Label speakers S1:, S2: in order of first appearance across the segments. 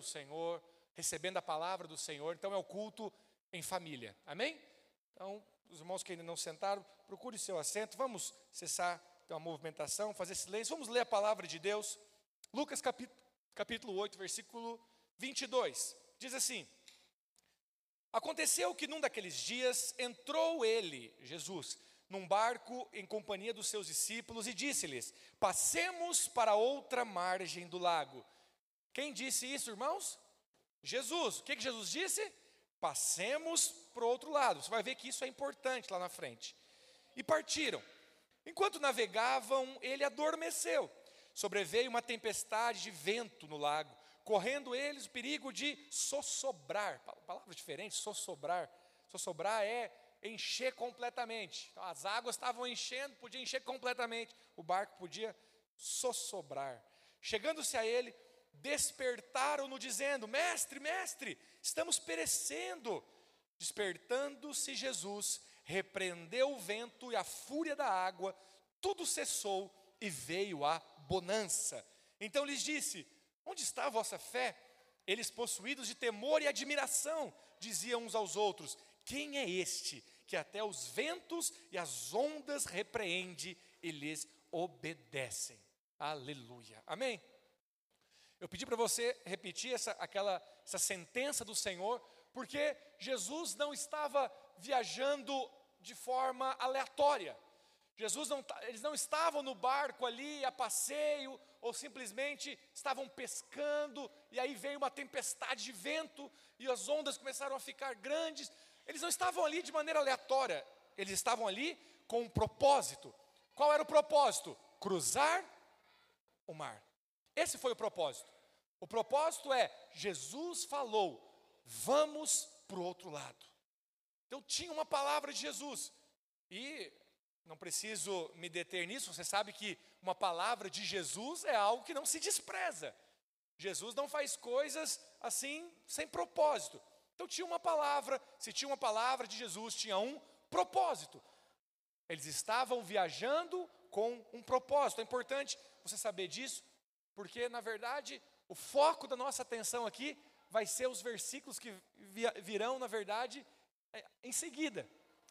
S1: o Senhor, recebendo a palavra do Senhor. Então é o culto em família. Amém? Então, os irmãos que ainda não sentaram, procure seu assento. Vamos cessar a movimentação, fazer silêncio. Vamos ler a palavra de Deus. Lucas capítulo, capítulo 8, versículo 22. Diz assim: Aconteceu que num daqueles dias entrou ele, Jesus, num barco em companhia dos seus discípulos e disse-lhes: Passemos para outra margem do lago. Quem disse isso, irmãos? Jesus. O que, que Jesus disse? Passemos para o outro lado. Você vai ver que isso é importante lá na frente. E partiram. Enquanto navegavam, ele adormeceu. Sobreveio uma tempestade de vento no lago, correndo eles o perigo de sossobrar. Palavra diferente, sossobrar. Sossobrar é encher completamente. Então, as águas estavam enchendo, podia encher completamente. O barco podia sossobrar. Chegando-se a ele, despertaram-no, dizendo: Mestre, mestre, estamos perecendo. Despertando-se Jesus, repreendeu o vento e a fúria da água, tudo cessou e veio a bonança. Então lhes disse: Onde está a vossa fé? Eles, possuídos de temor e admiração, diziam uns aos outros: Quem é este que até os ventos e as ondas repreende e lhes obedecem? Aleluia. Amém? Eu pedi para você repetir essa, aquela, essa sentença do Senhor, porque Jesus não estava viajando de forma aleatória. Jesus não, eles não estavam no barco ali a passeio, ou simplesmente estavam pescando, e aí veio uma tempestade de vento, e as ondas começaram a ficar grandes. Eles não estavam ali de maneira aleatória, eles estavam ali com um propósito. Qual era o propósito? Cruzar o mar. Esse foi o propósito. O propósito é: Jesus falou, vamos para o outro lado. Então tinha uma palavra de Jesus. E não preciso me deter nisso, você sabe que uma palavra de Jesus é algo que não se despreza. Jesus não faz coisas assim sem propósito. Então tinha uma palavra, se tinha uma palavra de Jesus, tinha um propósito. Eles estavam viajando com um propósito. É importante você saber disso, porque na verdade o foco da nossa atenção aqui vai ser os versículos que virão, na verdade, é, em seguida.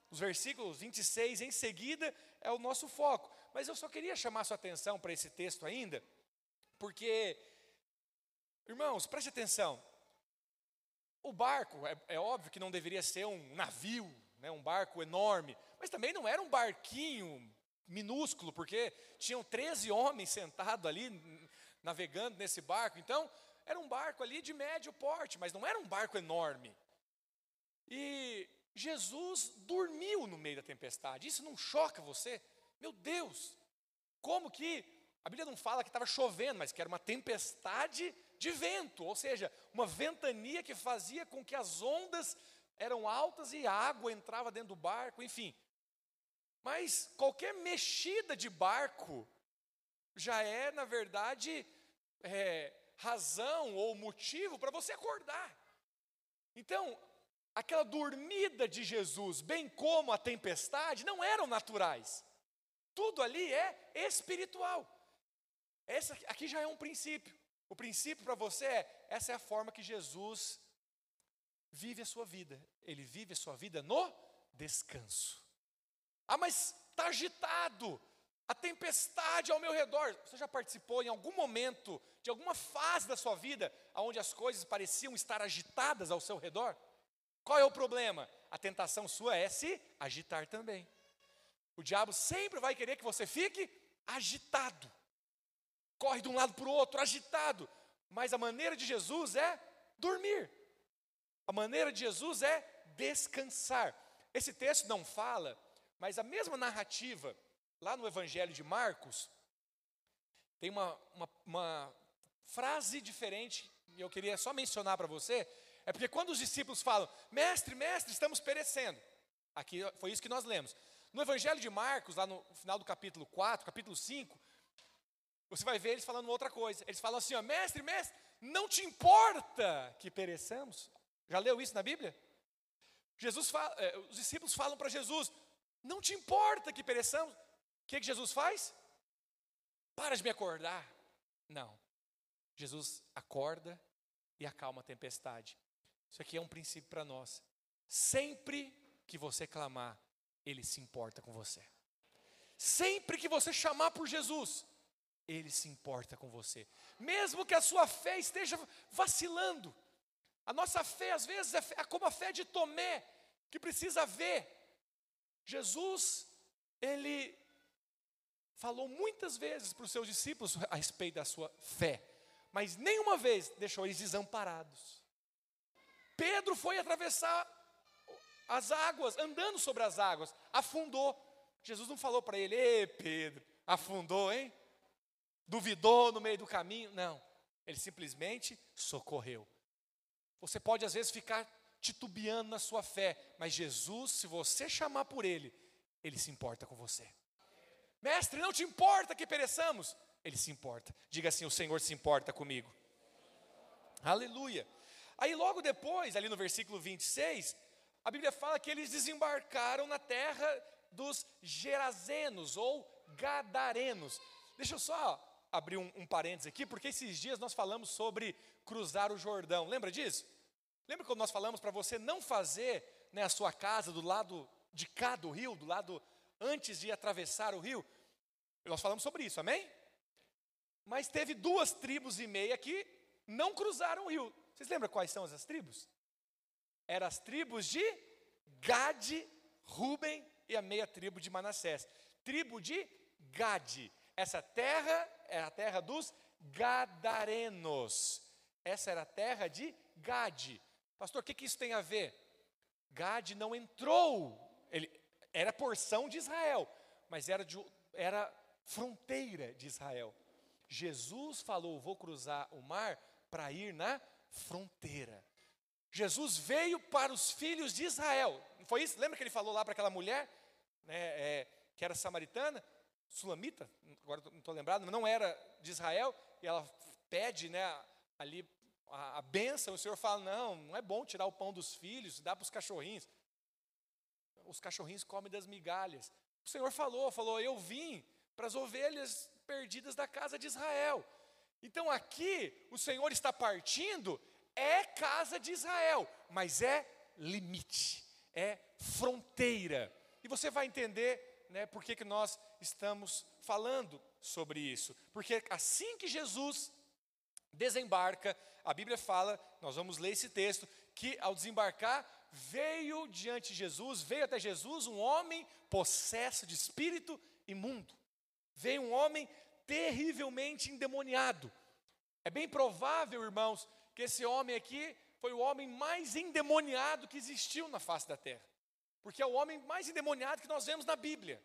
S1: Os versículos 26 em seguida é o nosso foco. Mas eu só queria chamar sua atenção para esse texto ainda, porque, irmãos, preste atenção. O barco, é, é óbvio que não deveria ser um navio, né, um barco enorme, mas também não era um barquinho minúsculo, porque tinham 13 homens sentados ali navegando nesse barco. Então, era um barco ali de médio porte, mas não era um barco enorme. E Jesus dormiu no meio da tempestade. Isso não choca você? Meu Deus! Como que a Bíblia não fala que estava chovendo, mas que era uma tempestade de vento, ou seja, uma ventania que fazia com que as ondas eram altas e a água entrava dentro do barco, enfim. Mas qualquer mexida de barco já é, na verdade, é, razão ou motivo para você acordar. Então, aquela dormida de Jesus, bem como a tempestade, não eram naturais. Tudo ali é espiritual. Essa aqui já é um princípio. O princípio para você é: essa é a forma que Jesus vive a sua vida. Ele vive a sua vida no descanso. Ah, mas está agitado. A tempestade ao meu redor. Você já participou em algum momento, de alguma fase da sua vida, onde as coisas pareciam estar agitadas ao seu redor? Qual é o problema? A tentação sua é se agitar também. O diabo sempre vai querer que você fique agitado. Corre de um lado para o outro, agitado. Mas a maneira de Jesus é dormir. A maneira de Jesus é descansar. Esse texto não fala, mas a mesma narrativa, lá no Evangelho de Marcos, tem uma, uma, uma frase diferente, e eu queria só mencionar para você, é porque quando os discípulos falam, mestre, mestre, estamos perecendo. Aqui foi isso que nós lemos. No Evangelho de Marcos, lá no final do capítulo 4, capítulo 5, você vai ver eles falando outra coisa. Eles falam assim: ó, mestre, mestre, não te importa que pereçamos? Já leu isso na Bíblia? Jesus fala, eh, os discípulos falam para Jesus: não te importa que pereçamos? Que, que Jesus faz? Para de me acordar. Não. Jesus acorda e acalma a tempestade. Isso aqui é um princípio para nós. Sempre que você clamar, Ele se importa com você. Sempre que você chamar por Jesus, Ele se importa com você. Mesmo que a sua fé esteja vacilando. A nossa fé, às vezes, é, é como a fé de Tomé, que precisa ver. Jesus, Ele falou muitas vezes para os seus discípulos a respeito da sua fé, mas nenhuma vez deixou eles desamparados. Pedro foi atravessar as águas, andando sobre as águas, afundou. Jesus não falou para ele, ei Pedro, afundou, hein? Duvidou no meio do caminho? Não, ele simplesmente socorreu. Você pode às vezes ficar titubeando na sua fé, mas Jesus, se você chamar por Ele, Ele se importa com você. Mestre, não te importa que pereçamos? Ele se importa. Diga assim: o Senhor se importa comigo. Aleluia. Aí logo depois, ali no versículo 26, a Bíblia fala que eles desembarcaram na terra dos Gerazenos ou Gadarenos. Deixa eu só abrir um, um parênteses aqui, porque esses dias nós falamos sobre cruzar o Jordão. Lembra disso? Lembra quando nós falamos para você não fazer né, a sua casa do lado de cá do rio, do lado antes de atravessar o rio? Nós falamos sobre isso, amém? Mas teve duas tribos e meia que não cruzaram o rio. Vocês lembram quais são essas tribos? Eram as tribos de Gade, Ruben e a meia tribo de Manassés. Tribo de Gade. Essa terra é a terra dos Gadarenos. Essa era a terra de Gade. Pastor, o que, que isso tem a ver? Gade não entrou, ele era porção de Israel, mas era, de, era fronteira de Israel. Jesus falou: Vou cruzar o mar para ir na fronteira. Jesus veio para os filhos de Israel. Foi isso? Lembra que ele falou lá para aquela mulher, né, é, que era samaritana, sulamita, agora não estou lembrado, não era de Israel, e ela pede né, ali a, a benção, o Senhor fala: não, não é bom tirar o pão dos filhos, dá para os cachorrinhos. Os cachorrinhos comem das migalhas. O Senhor falou, falou, eu vim para as ovelhas perdidas da casa de Israel. Então aqui o Senhor está partindo, é casa de Israel, mas é limite, é fronteira. E você vai entender né, por que, que nós estamos falando sobre isso. Porque assim que Jesus desembarca, a Bíblia fala, nós vamos ler esse texto, que ao desembarcar, veio diante de Jesus, veio até Jesus um homem possesso de espírito imundo. Veio um homem terrivelmente endemoniado. É bem provável, irmãos, que esse homem aqui foi o homem mais endemoniado que existiu na face da terra. Porque é o homem mais endemoniado que nós vemos na Bíblia.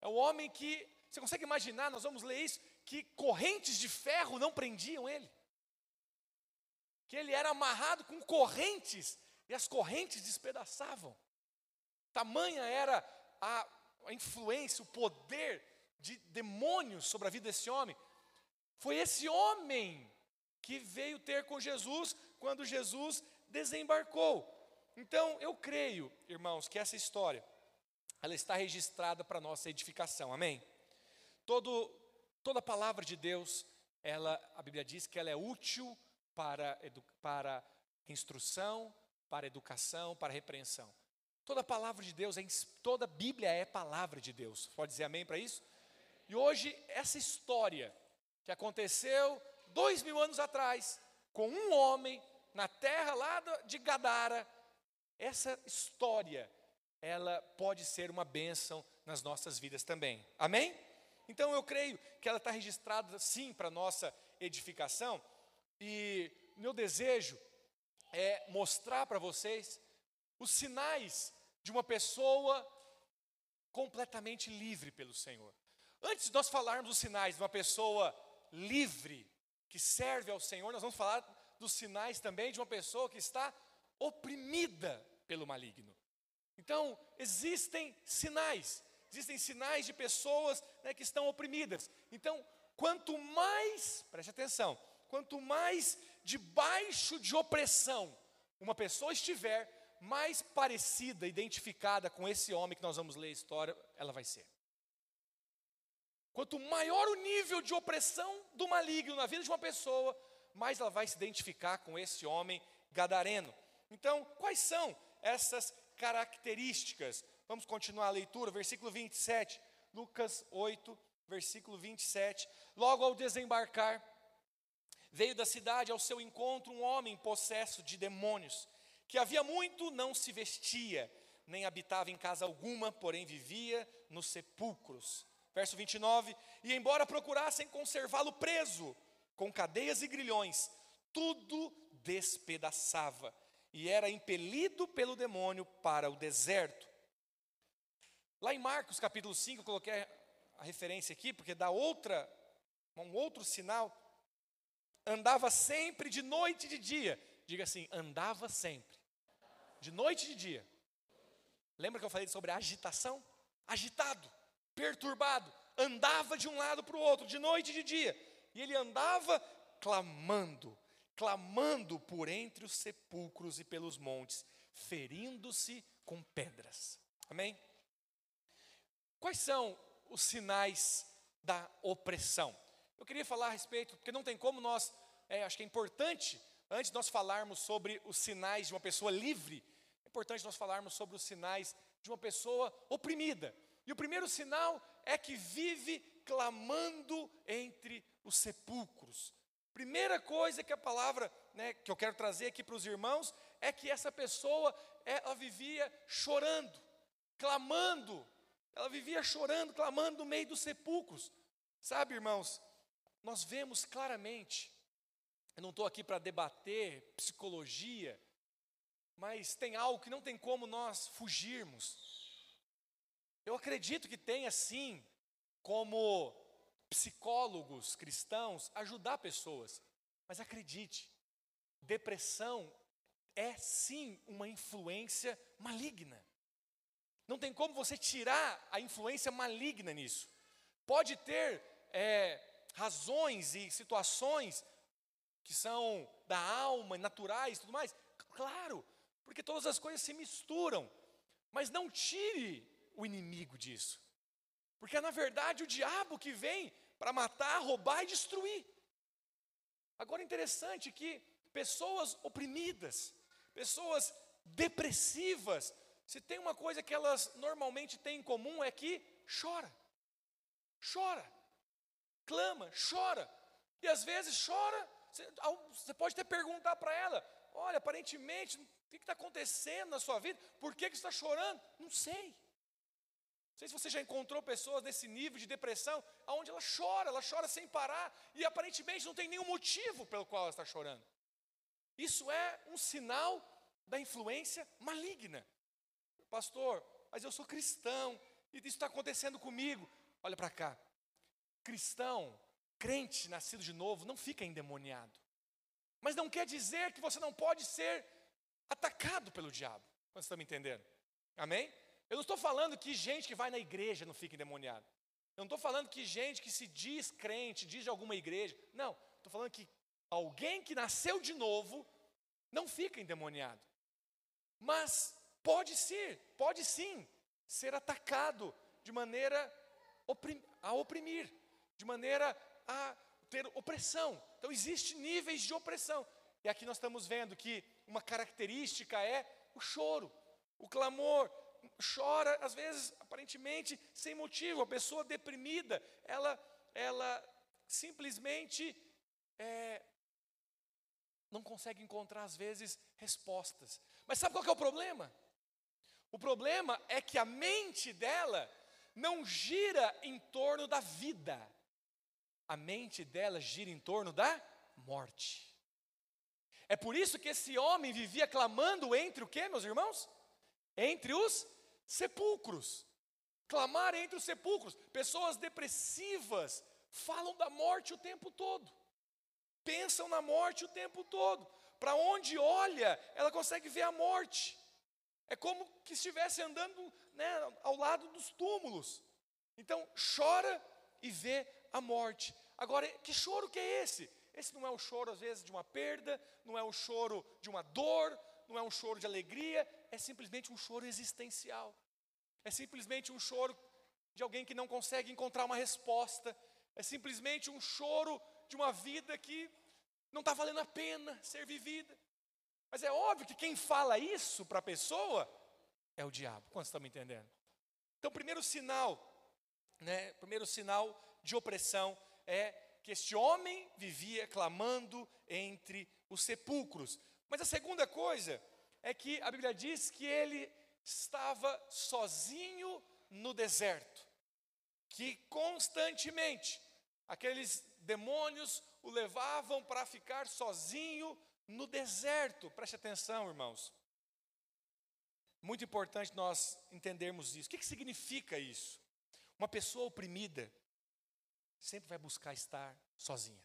S1: É o homem que, você consegue imaginar, nós vamos ler isso, que correntes de ferro não prendiam ele. Que ele era amarrado com correntes e as correntes despedaçavam. Tamanha era a, a influência, o poder de demônios sobre a vida desse homem. Foi esse homem que veio ter com Jesus quando Jesus desembarcou. Então, eu creio, irmãos, que essa história ela está registrada para nossa edificação. Amém. Todo toda palavra de Deus, ela a Bíblia diz que ela é útil para para instrução, para educação, para repreensão. Toda palavra de Deus, é, toda Bíblia é palavra de Deus. Pode dizer amém para isso? E hoje, essa história que aconteceu dois mil anos atrás, com um homem na terra lá de Gadara, essa história, ela pode ser uma bênção nas nossas vidas também. Amém? Então eu creio que ela está registrada sim para nossa edificação. E meu desejo é mostrar para vocês os sinais de uma pessoa completamente livre pelo Senhor. Antes de nós falarmos dos sinais de uma pessoa livre, que serve ao Senhor, nós vamos falar dos sinais também de uma pessoa que está oprimida pelo maligno. Então, existem sinais, existem sinais de pessoas né, que estão oprimidas. Então, quanto mais, preste atenção, quanto mais debaixo de opressão uma pessoa estiver, mais parecida, identificada com esse homem que nós vamos ler a história, ela vai ser. Quanto maior o nível de opressão do maligno na vida de uma pessoa, mais ela vai se identificar com esse homem gadareno. Então, quais são essas características? Vamos continuar a leitura, versículo 27, Lucas 8, versículo 27. Logo ao desembarcar, veio da cidade ao seu encontro um homem possesso de demônios, que havia muito não se vestia, nem habitava em casa alguma, porém vivia nos sepulcros. Verso 29: E embora procurassem conservá-lo preso, com cadeias e grilhões, tudo despedaçava, e era impelido pelo demônio para o deserto. Lá em Marcos capítulo 5, eu coloquei a referência aqui, porque dá outra, um outro sinal. Andava sempre de noite e de dia. Diga assim, andava sempre. De noite e de dia. Lembra que eu falei sobre agitação? Agitado, perturbado, andava de um lado para o outro, de noite e de dia. E ele andava clamando, clamando por entre os sepulcros e pelos montes, ferindo-se com pedras. Amém? Quais são os sinais da opressão? Eu queria falar a respeito, porque não tem como nós, é, acho que é importante, antes de nós falarmos sobre os sinais de uma pessoa livre, importante nós falarmos sobre os sinais de uma pessoa oprimida. E o primeiro sinal é que vive clamando entre os sepulcros. Primeira coisa que a palavra, né, que eu quero trazer aqui para os irmãos, é que essa pessoa, ela vivia chorando, clamando, ela vivia chorando, clamando no meio dos sepulcros. Sabe, irmãos, nós vemos claramente, eu não estou aqui para debater psicologia, mas tem algo que não tem como nós fugirmos. Eu acredito que tenha sim, como psicólogos cristãos, ajudar pessoas, mas acredite, depressão é sim uma influência maligna. Não tem como você tirar a influência maligna nisso. Pode ter é, razões e situações que são da alma, naturais e tudo mais, claro, porque todas as coisas se misturam. Mas não tire o inimigo disso. Porque é na verdade o diabo que vem para matar, roubar e destruir. Agora é interessante que pessoas oprimidas, pessoas depressivas, se tem uma coisa que elas normalmente têm em comum é que chora. Chora. Clama, chora. E às vezes chora, você pode até perguntar para ela: olha, aparentemente o que está acontecendo na sua vida? Por que, que você está chorando? Não sei. Não sei se você já encontrou pessoas nesse nível de depressão, onde ela chora, ela chora sem parar, e aparentemente não tem nenhum motivo pelo qual ela está chorando. Isso é um sinal da influência maligna. Pastor, mas eu sou cristão, e isso está acontecendo comigo. Olha para cá. Cristão, crente nascido de novo, não fica endemoniado. Mas não quer dizer que você não pode ser atacado pelo diabo. Vocês estão me entendendo? Amém? Eu não estou falando que gente que vai na igreja não fica endemoniado. Eu não estou falando que gente que se diz crente, diz de alguma igreja. Não, estou falando que alguém que nasceu de novo não fica endemoniado. Mas pode ser, pode sim, ser atacado de maneira a oprimir, de maneira a ter opressão. Então, existem níveis de opressão. E aqui nós estamos vendo que uma característica é o choro, o clamor. Chora, às vezes, aparentemente, sem motivo. A pessoa deprimida, ela, ela simplesmente é, não consegue encontrar, às vezes, respostas. Mas sabe qual é o problema? O problema é que a mente dela não gira em torno da vida, a mente dela gira em torno da morte. É por isso que esse homem vivia clamando entre o que, meus irmãos? Entre os sepulcros. Clamar entre os sepulcros. Pessoas depressivas falam da morte o tempo todo. Pensam na morte o tempo todo. Para onde olha, ela consegue ver a morte. É como que estivesse andando né, ao lado dos túmulos. Então, chora e vê a morte. Agora, que choro que é esse? Esse não é o choro, às vezes, de uma perda, não é o choro de uma dor, não é um choro de alegria, é simplesmente um choro existencial. É simplesmente um choro de alguém que não consegue encontrar uma resposta. É simplesmente um choro de uma vida que não está valendo a pena ser vivida. Mas é óbvio que quem fala isso para a pessoa é o diabo. Quantos estão me entendendo? Então, primeiro sinal, né, primeiro sinal de opressão é que este homem vivia clamando entre os sepulcros. Mas a segunda coisa é que a Bíblia diz que ele estava sozinho no deserto, que constantemente aqueles demônios o levavam para ficar sozinho no deserto. Preste atenção, irmãos. Muito importante nós entendermos isso. O que, que significa isso? Uma pessoa oprimida sempre vai buscar estar sozinha.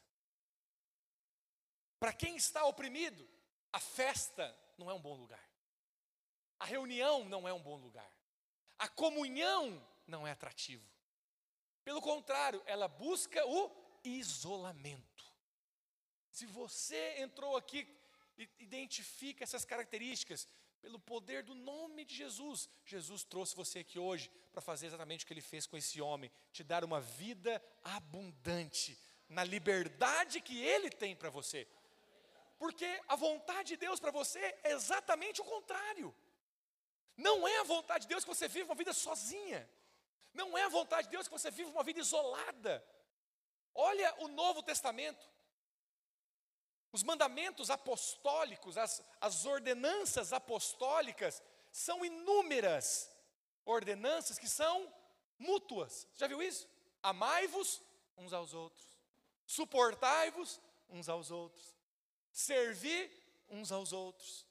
S1: Para quem está oprimido, a festa não é um bom lugar. A reunião não é um bom lugar. A comunhão não é atrativo. Pelo contrário, ela busca o isolamento. Se você entrou aqui e identifica essas características, pelo poder do nome de Jesus, Jesus trouxe você aqui hoje para fazer exatamente o que ele fez com esse homem, te dar uma vida abundante, na liberdade que ele tem para você. Porque a vontade de Deus para você é exatamente o contrário. Não é a vontade de Deus que você viva uma vida sozinha. Não é a vontade de Deus que você viva uma vida isolada. Olha o Novo Testamento. Os mandamentos apostólicos, as, as ordenanças apostólicas, são inúmeras ordenanças que são mútuas. Já viu isso? Amai-vos uns aos outros, suportai-vos uns aos outros, servi uns aos outros,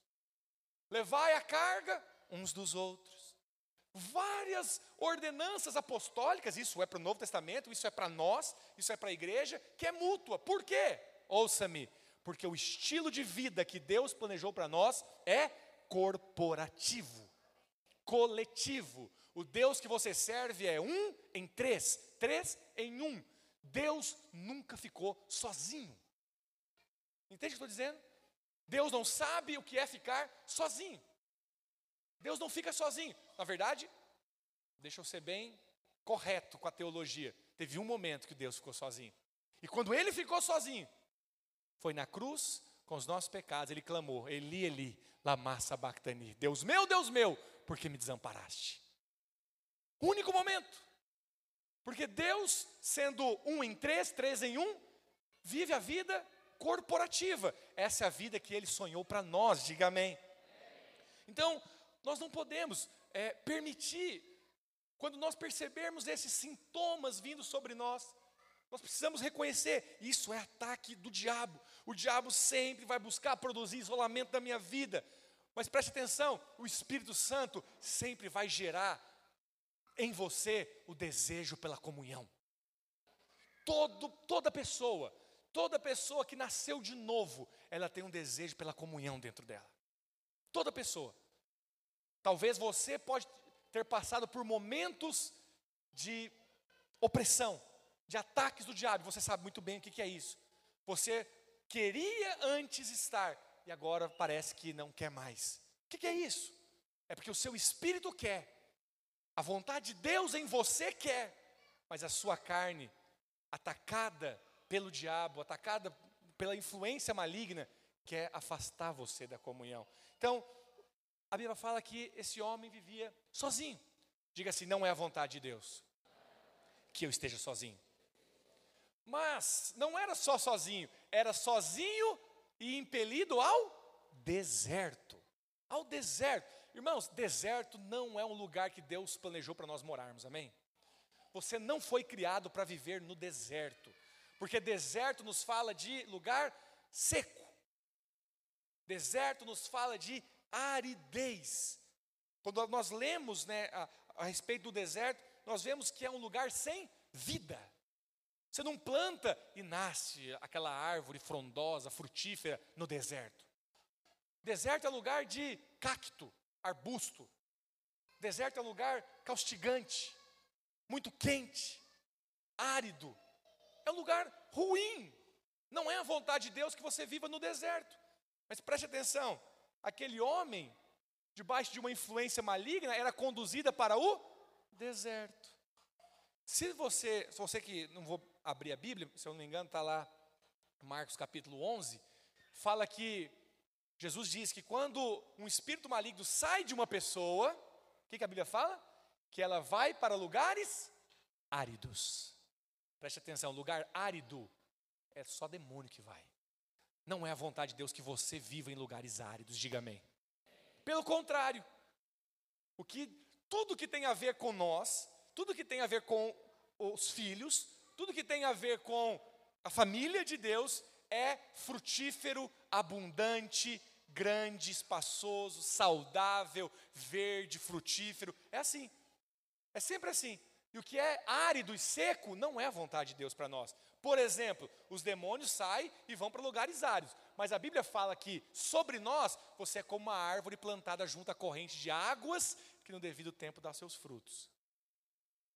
S1: levai a carga uns dos outros. Várias ordenanças apostólicas, isso é para o Novo Testamento, isso é para nós, isso é para a igreja, que é mútua. Por quê? Ouça-me, porque o estilo de vida que Deus planejou para nós é corporativo, coletivo. O Deus que você serve é um em três, três em um. Deus nunca ficou sozinho. Entende o que eu estou dizendo? Deus não sabe o que é ficar sozinho. Deus não fica sozinho. Na verdade, deixa eu ser bem correto com a teologia. Teve um momento que Deus ficou sozinho. E quando ele ficou sozinho, foi na cruz com os nossos pecados, ele clamou: Eli, Eli, lama sabachthani. Deus meu, Deus meu, por que me desamparaste? Único momento. Porque Deus, sendo um em três, três em um, vive a vida corporativa. Essa é a vida que ele sonhou para nós, diga amém. Então, nós não podemos é, permitir, quando nós percebermos esses sintomas vindo sobre nós, nós precisamos reconhecer, isso é ataque do diabo. O diabo sempre vai buscar produzir isolamento da minha vida. Mas preste atenção, o Espírito Santo sempre vai gerar em você o desejo pela comunhão. Todo, toda pessoa, toda pessoa que nasceu de novo, ela tem um desejo pela comunhão dentro dela. Toda pessoa. Talvez você pode ter passado por momentos de opressão, de ataques do diabo. Você sabe muito bem o que, é isso. Você queria antes estar e agora parece que não quer mais. O que, que é isso? É porque o seu espírito quer, a vontade de Deus em você quer, mas a sua carne, atacada pelo diabo, atacada pela influência maligna, quer afastar você da comunhão. Então, a Bíblia fala que esse homem vivia sozinho. Diga assim: não é a vontade de Deus que eu esteja sozinho. Mas não era só sozinho, era sozinho e impelido ao deserto. Ao deserto. Irmãos, deserto não é um lugar que Deus planejou para nós morarmos, amém? Você não foi criado para viver no deserto, porque deserto nos fala de lugar seco. Deserto nos fala de aridez. Quando nós lemos né, a, a respeito do deserto, nós vemos que é um lugar sem vida. Você não planta e nasce aquela árvore frondosa, frutífera no deserto. Deserto é lugar de cacto, arbusto. Deserto é lugar caustigante, muito quente, árido. É um lugar ruim. Não é a vontade de Deus que você viva no deserto. Mas preste atenção: aquele homem, debaixo de uma influência maligna, era conduzida para o deserto. Se você, se você que não vou abrir a Bíblia, se eu não me engano, está lá Marcos capítulo 11, fala que Jesus diz que quando um espírito maligno sai de uma pessoa, o que, que a Bíblia fala? Que ela vai para lugares áridos. Preste atenção, lugar árido é só demônio que vai. Não é a vontade de Deus que você viva em lugares áridos, diga amém. Pelo contrário, o que tudo que tem a ver com nós, tudo que tem a ver com os filhos, tudo que tem a ver com a família de Deus é frutífero, abundante, grande, espaçoso, saudável, verde, frutífero. É assim. É sempre assim. E o que é árido e seco não é a vontade de Deus para nós. Por exemplo, os demônios saem e vão para lugares áridos. Mas a Bíblia fala que sobre nós você é como uma árvore plantada junto à corrente de águas que no devido tempo dá seus frutos.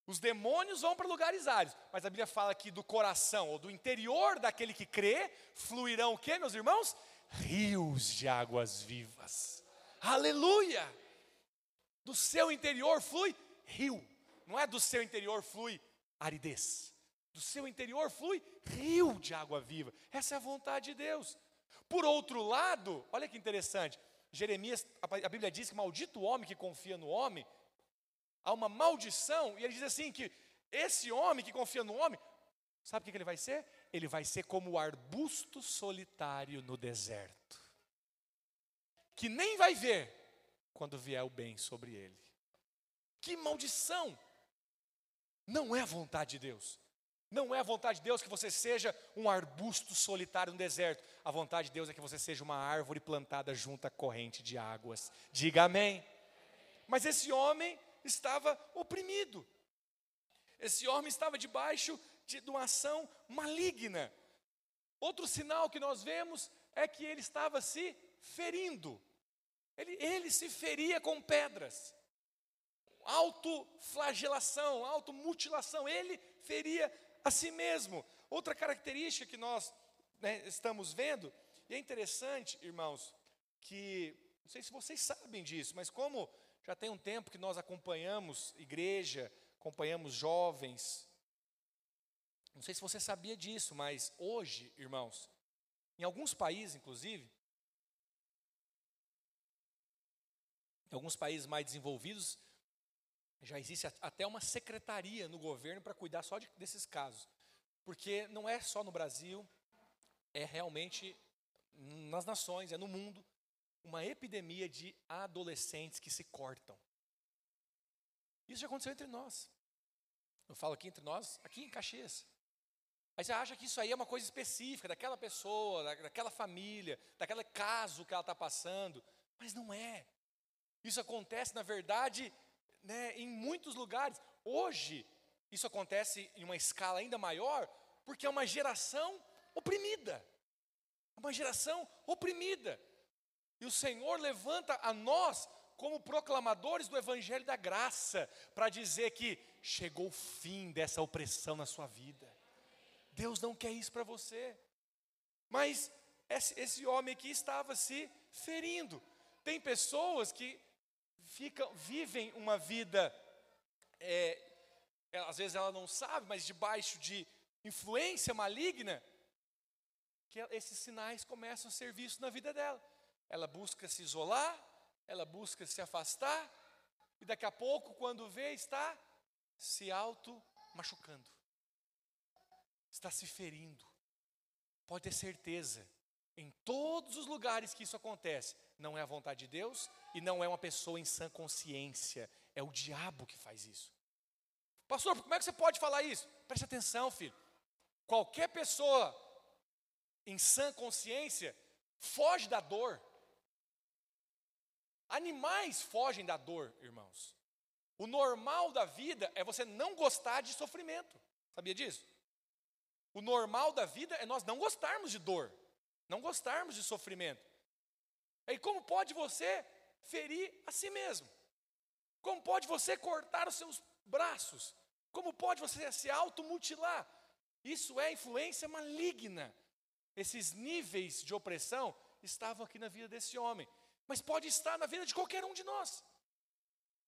S1: Os demônios vão para lugares áridos, mas a Bíblia fala que do coração ou do interior daquele que crê fluirão o que, meus irmãos? Rios de águas vivas. Aleluia! Do seu interior flui rio não é do seu interior flui aridez. Do seu interior flui rio de água viva. Essa é a vontade de Deus. Por outro lado, olha que interessante. Jeremias, a Bíblia diz que maldito o homem que confia no homem. Há uma maldição, e ele diz assim: que esse homem que confia no homem, sabe o que ele vai ser? Ele vai ser como o arbusto solitário no deserto, que nem vai ver quando vier o bem sobre ele. Que maldição! Não é a vontade de Deus. Não é a vontade de Deus que você seja um arbusto solitário no deserto. A vontade de Deus é que você seja uma árvore plantada junto à corrente de águas. Diga amém. Mas esse homem estava oprimido. Esse homem estava debaixo de, uma ação maligna. Outro sinal que nós vemos é que ele estava se ferindo. Ele, ele se feria com pedras autoflagelação, automutilação, ele feria a si mesmo. Outra característica que nós né, estamos vendo, e é interessante, irmãos, que, não sei se vocês sabem disso, mas como já tem um tempo que nós acompanhamos igreja, acompanhamos jovens, não sei se você sabia disso, mas hoje, irmãos, em alguns países, inclusive, em alguns países mais desenvolvidos, já existe até uma secretaria no governo para cuidar só de, desses casos. Porque não é só no Brasil, é realmente nas nações, é no mundo, uma epidemia de adolescentes que se cortam. Isso já aconteceu entre nós. Eu falo aqui entre nós, aqui em Caxias. Aí você acha que isso aí é uma coisa específica daquela pessoa, daquela família, daquele caso que ela está passando. Mas não é. Isso acontece, na verdade, né, em muitos lugares. Hoje, isso acontece em uma escala ainda maior, porque é uma geração oprimida. Uma geração oprimida. E o Senhor levanta a nós como proclamadores do Evangelho da Graça, para dizer que chegou o fim dessa opressão na sua vida. Deus não quer isso para você. Mas esse, esse homem aqui estava se ferindo. Tem pessoas que ficam, vivem uma vida, é, é, às vezes ela não sabe, mas debaixo de influência maligna, que esses sinais começam a ser vistos na vida dela. Ela busca se isolar, ela busca se afastar, e daqui a pouco, quando vê, está se auto-machucando, está se ferindo. Pode ter certeza, em todos os lugares que isso acontece, não é a vontade de Deus e não é uma pessoa em sã consciência, é o diabo que faz isso. Pastor, como é que você pode falar isso? Preste atenção, filho. Qualquer pessoa em sã consciência foge da dor. Animais fogem da dor, irmãos. O normal da vida é você não gostar de sofrimento. Sabia disso? O normal da vida é nós não gostarmos de dor, não gostarmos de sofrimento. E como pode você ferir a si mesmo? Como pode você cortar os seus braços? Como pode você se automutilar? Isso é influência maligna. Esses níveis de opressão estavam aqui na vida desse homem, mas pode estar na vida de qualquer um de nós.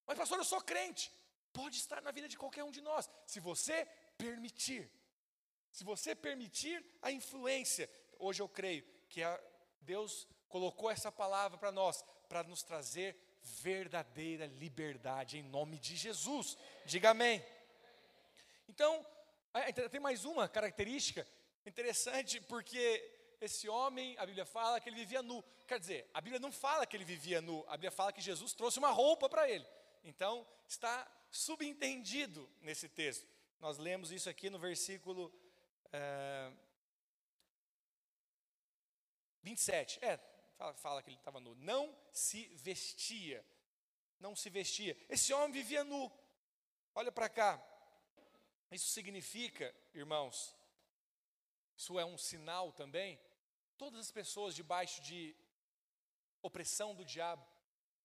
S1: Mas, pastor, eu sou crente. Pode estar na vida de qualquer um de nós, se você permitir. Se você permitir a influência. Hoje eu creio que a Deus colocou essa palavra para nós, para nos trazer verdadeira liberdade em nome de Jesus. Diga amém. Então, tem mais uma característica interessante, porque esse homem, a Bíblia fala que ele vivia nu. Quer dizer, a Bíblia não fala que ele vivia nu, a Bíblia fala que Jesus trouxe uma roupa para ele. Então, está subentendido nesse texto. Nós lemos isso aqui no versículo é, 27. É, fala, fala que ele estava nu. Não se vestia. Não se vestia. Esse homem vivia nu. Olha para cá. Isso significa, irmãos, isso é um sinal também. Todas as pessoas debaixo de opressão do diabo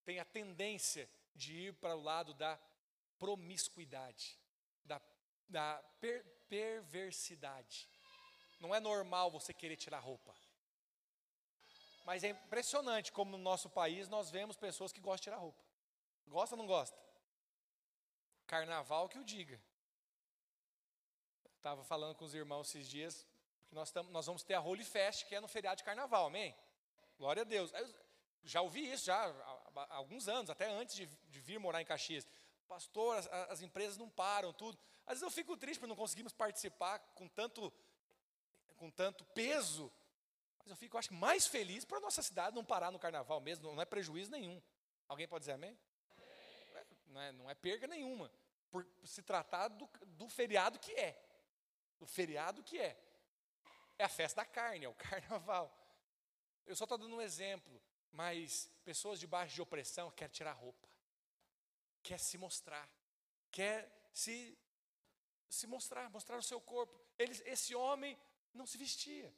S1: têm a tendência de ir para o lado da promiscuidade, da, da per, perversidade. Não é normal você querer tirar roupa. Mas é impressionante como no nosso país nós vemos pessoas que gostam de tirar roupa. Gosta ou não gosta? Carnaval que o diga. Estava falando com os irmãos esses dias, nós, tamo, nós vamos ter a Holy Fest, que é no feriado de carnaval, amém? Glória a Deus. Eu já ouvi isso já há, alguns anos, até antes de, de, vir morar em Caxias. Pastor, as, as empresas não param, tudo. Às vezes eu fico triste por não conseguirmos participar com tanto, com tanto peso mas eu fico, acho mais feliz para a nossa cidade não parar no carnaval mesmo, não é prejuízo nenhum. Alguém pode dizer amém? amém. Não, é, não é perda nenhuma, por se tratar do, do feriado que é. Do feriado que é. É a festa da carne, é o carnaval. Eu só estou dando um exemplo, mas pessoas debaixo de opressão querem tirar roupa, quer se mostrar, quer se, se mostrar, mostrar o seu corpo. Ele, esse homem não se vestia.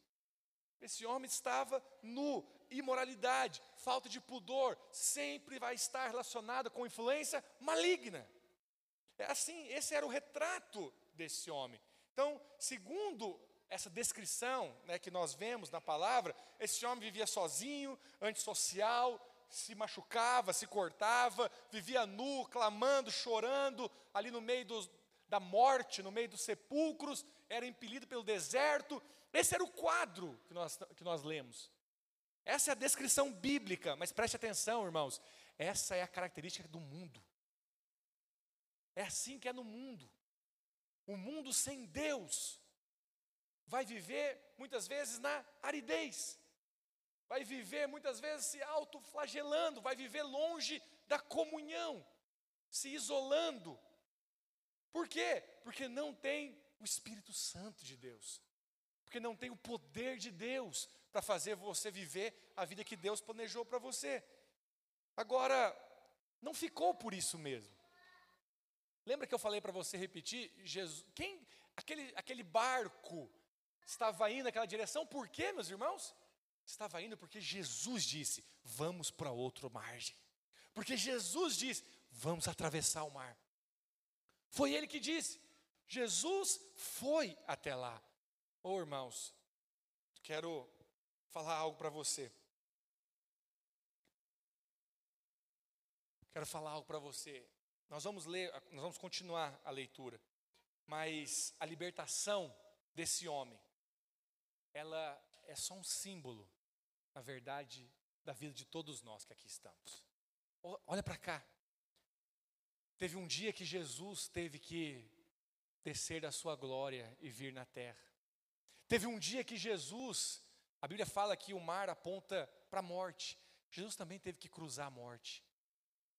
S1: Esse homem estava nu, imoralidade, falta de pudor, sempre vai estar relacionada com influência maligna. É assim, esse era o retrato desse homem. Então, segundo essa descrição né, que nós vemos na palavra, esse homem vivia sozinho, antissocial, se machucava, se cortava, vivia nu, clamando, chorando, ali no meio dos, da morte, no meio dos sepulcros, era impelido pelo deserto, esse era o quadro que nós, que nós lemos. Essa é a descrição bíblica, mas preste atenção, irmãos. Essa é a característica do mundo. É assim que é no mundo. O mundo sem Deus vai viver muitas vezes na aridez, vai viver muitas vezes se autoflagelando, vai viver longe da comunhão, se isolando. Por quê? Porque não tem o Espírito Santo de Deus porque não tem o poder de Deus para fazer você viver a vida que Deus planejou para você. Agora, não ficou por isso mesmo. Lembra que eu falei para você repetir? Jesus, quem, aquele, aquele barco estava indo naquela direção, por quê, meus irmãos? Estava indo porque Jesus disse: vamos para outra margem. Porque Jesus disse: vamos atravessar o mar. Foi ele que disse. Jesus foi até lá. Ô oh, irmãos, quero falar algo para você. Quero falar algo para você. Nós vamos ler, nós vamos continuar a leitura. Mas a libertação desse homem, ela é só um símbolo, na verdade, da vida de todos nós que aqui estamos. Olha para cá. Teve um dia que Jesus teve que descer da sua glória e vir na terra. Teve um dia que Jesus, a Bíblia fala que o mar aponta para a morte. Jesus também teve que cruzar a morte.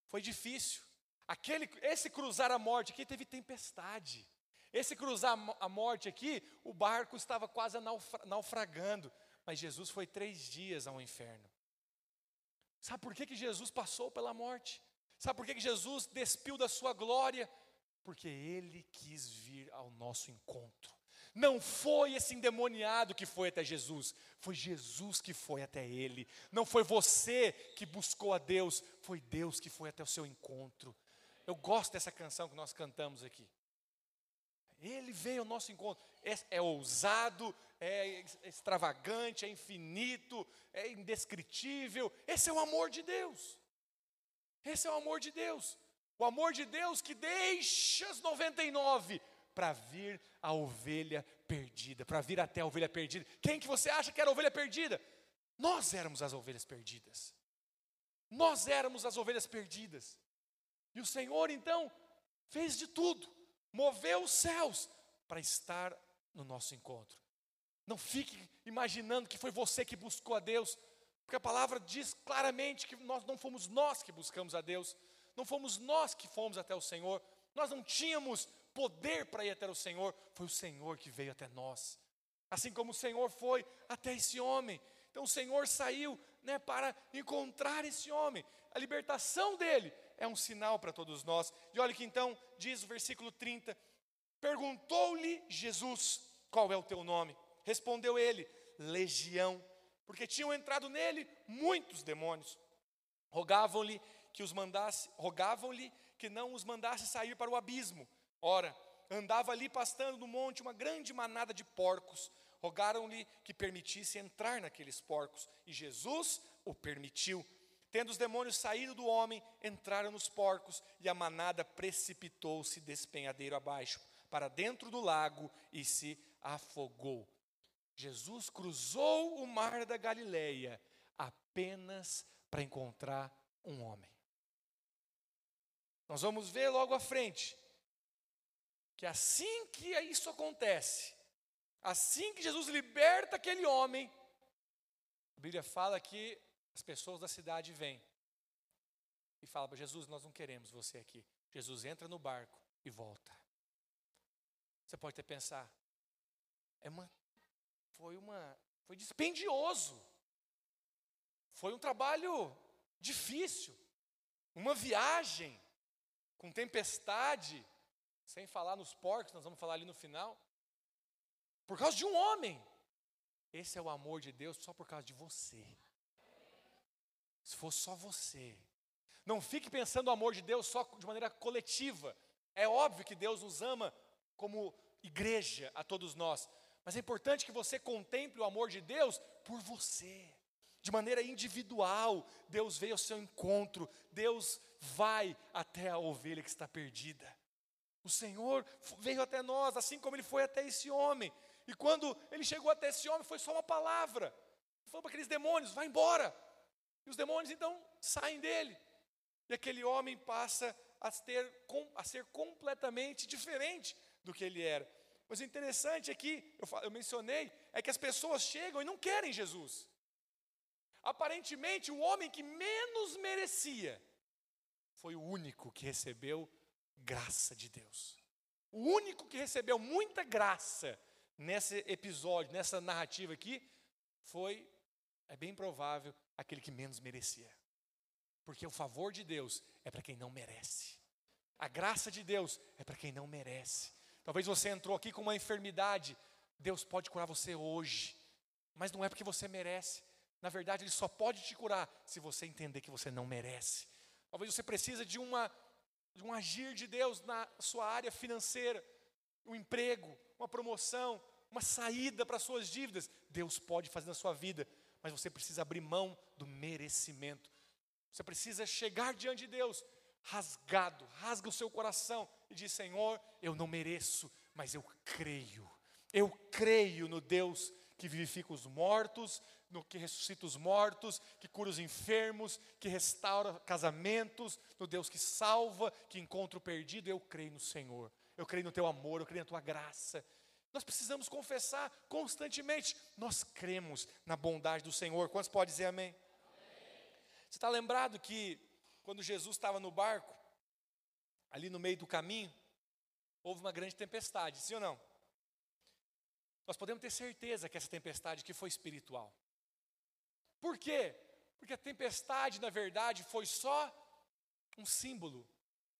S1: Foi difícil. Aquele, esse cruzar a morte aqui teve tempestade. Esse cruzar a morte aqui, o barco estava quase naufragando. Mas Jesus foi três dias ao inferno. Sabe por que, que Jesus passou pela morte? Sabe por que, que Jesus despiu da sua glória? Porque Ele quis vir ao nosso encontro. Não foi esse endemoniado que foi até Jesus, foi Jesus que foi até ele. Não foi você que buscou a Deus, foi Deus que foi até o seu encontro. Eu gosto dessa canção que nós cantamos aqui. Ele veio ao nosso encontro. É, é ousado, é extravagante, é infinito, é indescritível. Esse é o amor de Deus. Esse é o amor de Deus. O amor de Deus que deixa as 99 para vir a ovelha perdida, para vir até a ovelha perdida. Quem que você acha que era a ovelha perdida? Nós éramos as ovelhas perdidas. Nós éramos as ovelhas perdidas. E o Senhor então fez de tudo, moveu os céus para estar no nosso encontro. Não fique imaginando que foi você que buscou a Deus, porque a palavra diz claramente que nós não fomos nós que buscamos a Deus, não fomos nós que fomos até o Senhor, nós não tínhamos poder para ir até o Senhor, foi o Senhor que veio até nós. Assim como o Senhor foi até esse homem. Então o Senhor saiu né, para encontrar esse homem. A libertação dele é um sinal para todos nós. E olha que então diz o versículo 30: Perguntou-lhe Jesus: Qual é o teu nome? Respondeu ele: Legião, porque tinham entrado nele muitos demônios. Rogavam-lhe que os mandasse, rogavam-lhe que não os mandasse sair para o abismo. Ora, andava ali pastando no monte uma grande manada de porcos. Rogaram-lhe que permitisse entrar naqueles porcos, e Jesus o permitiu. Tendo os demônios saído do homem, entraram nos porcos, e a manada precipitou-se despenhadeiro abaixo, para dentro do lago, e se afogou. Jesus cruzou o mar da Galileia apenas para encontrar um homem. Nós vamos ver logo à frente que assim que isso acontece, assim que Jesus liberta aquele homem, a Bíblia fala que as pessoas da cidade vêm e falam para Jesus: Nós não queremos você aqui. Jesus entra no barco e volta. Você pode até pensar, é uma, foi uma, foi dispendioso, foi um trabalho difícil, uma viagem com tempestade, sem falar nos porcos, nós vamos falar ali no final. Por causa de um homem. Esse é o amor de Deus só por causa de você. Se for só você. Não fique pensando o amor de Deus só de maneira coletiva. É óbvio que Deus nos ama como igreja a todos nós. Mas é importante que você contemple o amor de Deus por você. De maneira individual, Deus veio ao seu encontro, Deus vai até a ovelha que está perdida. O Senhor veio até nós, assim como ele foi até esse homem. E quando ele chegou até esse homem, foi só uma palavra. Ele falou para aqueles demônios: vai embora. E os demônios então saem dele. E aquele homem passa a, ter, a ser completamente diferente do que ele era. Mas o interessante aqui, é eu, eu mencionei, é que as pessoas chegam e não querem Jesus. Aparentemente, o homem que menos merecia foi o único que recebeu graça de Deus. O único que recebeu muita graça nesse episódio, nessa narrativa aqui, foi, é bem provável, aquele que menos merecia. Porque o favor de Deus é para quem não merece. A graça de Deus é para quem não merece. Talvez você entrou aqui com uma enfermidade, Deus pode curar você hoje, mas não é porque você merece. Na verdade, Ele só pode te curar se você entender que você não merece. Talvez você precisa de uma de um agir de Deus na sua área financeira, um emprego, uma promoção, uma saída para suas dívidas. Deus pode fazer na sua vida, mas você precisa abrir mão do merecimento. Você precisa chegar diante de Deus rasgado, rasga o seu coração e diz: Senhor, eu não mereço, mas eu creio. Eu creio no Deus que vivifica os mortos, no que ressuscita os mortos, que cura os enfermos, que restaura casamentos, no Deus que salva, que encontra o perdido. Eu creio no Senhor, eu creio no teu amor, eu creio na tua graça. Nós precisamos confessar constantemente, nós cremos na bondade do Senhor. Quantos podem dizer amém? amém. Você está lembrado que quando Jesus estava no barco, ali no meio do caminho, houve uma grande tempestade, sim ou não? nós podemos ter certeza que essa tempestade aqui foi espiritual. Por quê? Porque a tempestade, na verdade, foi só um símbolo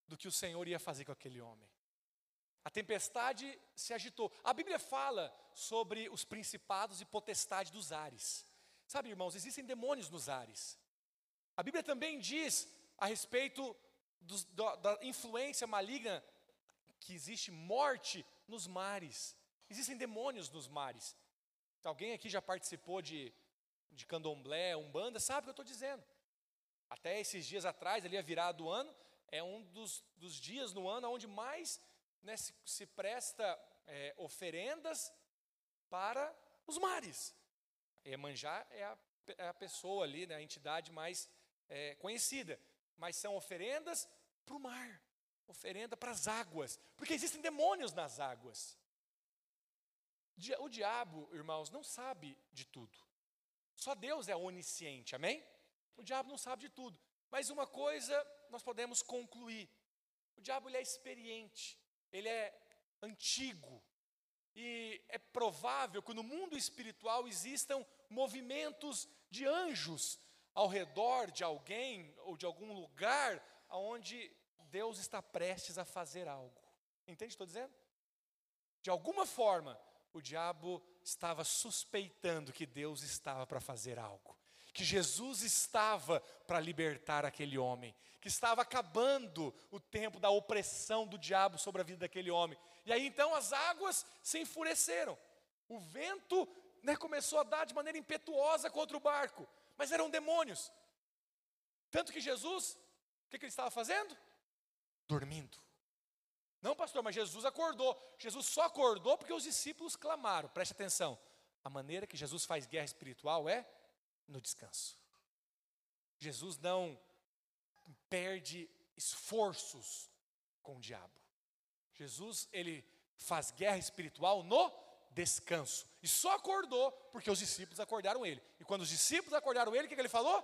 S1: do que o Senhor ia fazer com aquele homem. A tempestade se agitou. A Bíblia fala sobre os principados e potestades dos ares. Sabe, irmãos, existem demônios nos ares. A Bíblia também diz a respeito dos, da, influência maligna que existe morte nos mares. Existem demônios nos mares. Alguém aqui já participou de, de candomblé, umbanda, sabe o que eu estou dizendo. Até esses dias atrás, ali a virada do ano, é um dos, dos dias no ano onde mais né, se, se, presta é, oferendas para os mares. Iemanjá é a é a pessoa ali, né, a entidade mais é, conhecida. Mas são oferendas para o mar, oferenda para as águas, porque existem demônios nas águas. O diabo, irmãos, não sabe de tudo. Só Deus é onisciente, amém? O diabo não sabe de tudo. Mas uma coisa nós podemos concluir: o diabo é experiente, ele é antigo. E é provável que no mundo espiritual existam movimentos de anjos ao redor de alguém ou de algum lugar onde Deus está prestes a fazer algo. Entende o que estou dizendo? De alguma forma, o diabo estava suspeitando que Deus estava para fazer algo, que Jesus estava para libertar aquele homem, que estava acabando o tempo da opressão do diabo sobre a vida daquele homem. E aí então as águas se enfureceram, o vento né, começou a dar de maneira impetuosa contra o barco, mas eram demônios. Tanto que Jesus, o que, que ele estava fazendo? Dormindo. Não, pastor, mas Jesus acordou. Jesus só acordou porque os discípulos clamaram. Preste atenção. A maneira que Jesus faz guerra espiritual é no descanso. Jesus não perde esforços com o diabo. Jesus, ele faz guerra espiritual no descanso. E só acordou porque os discípulos acordaram ele. E quando os discípulos acordaram ele, o que, que ele falou?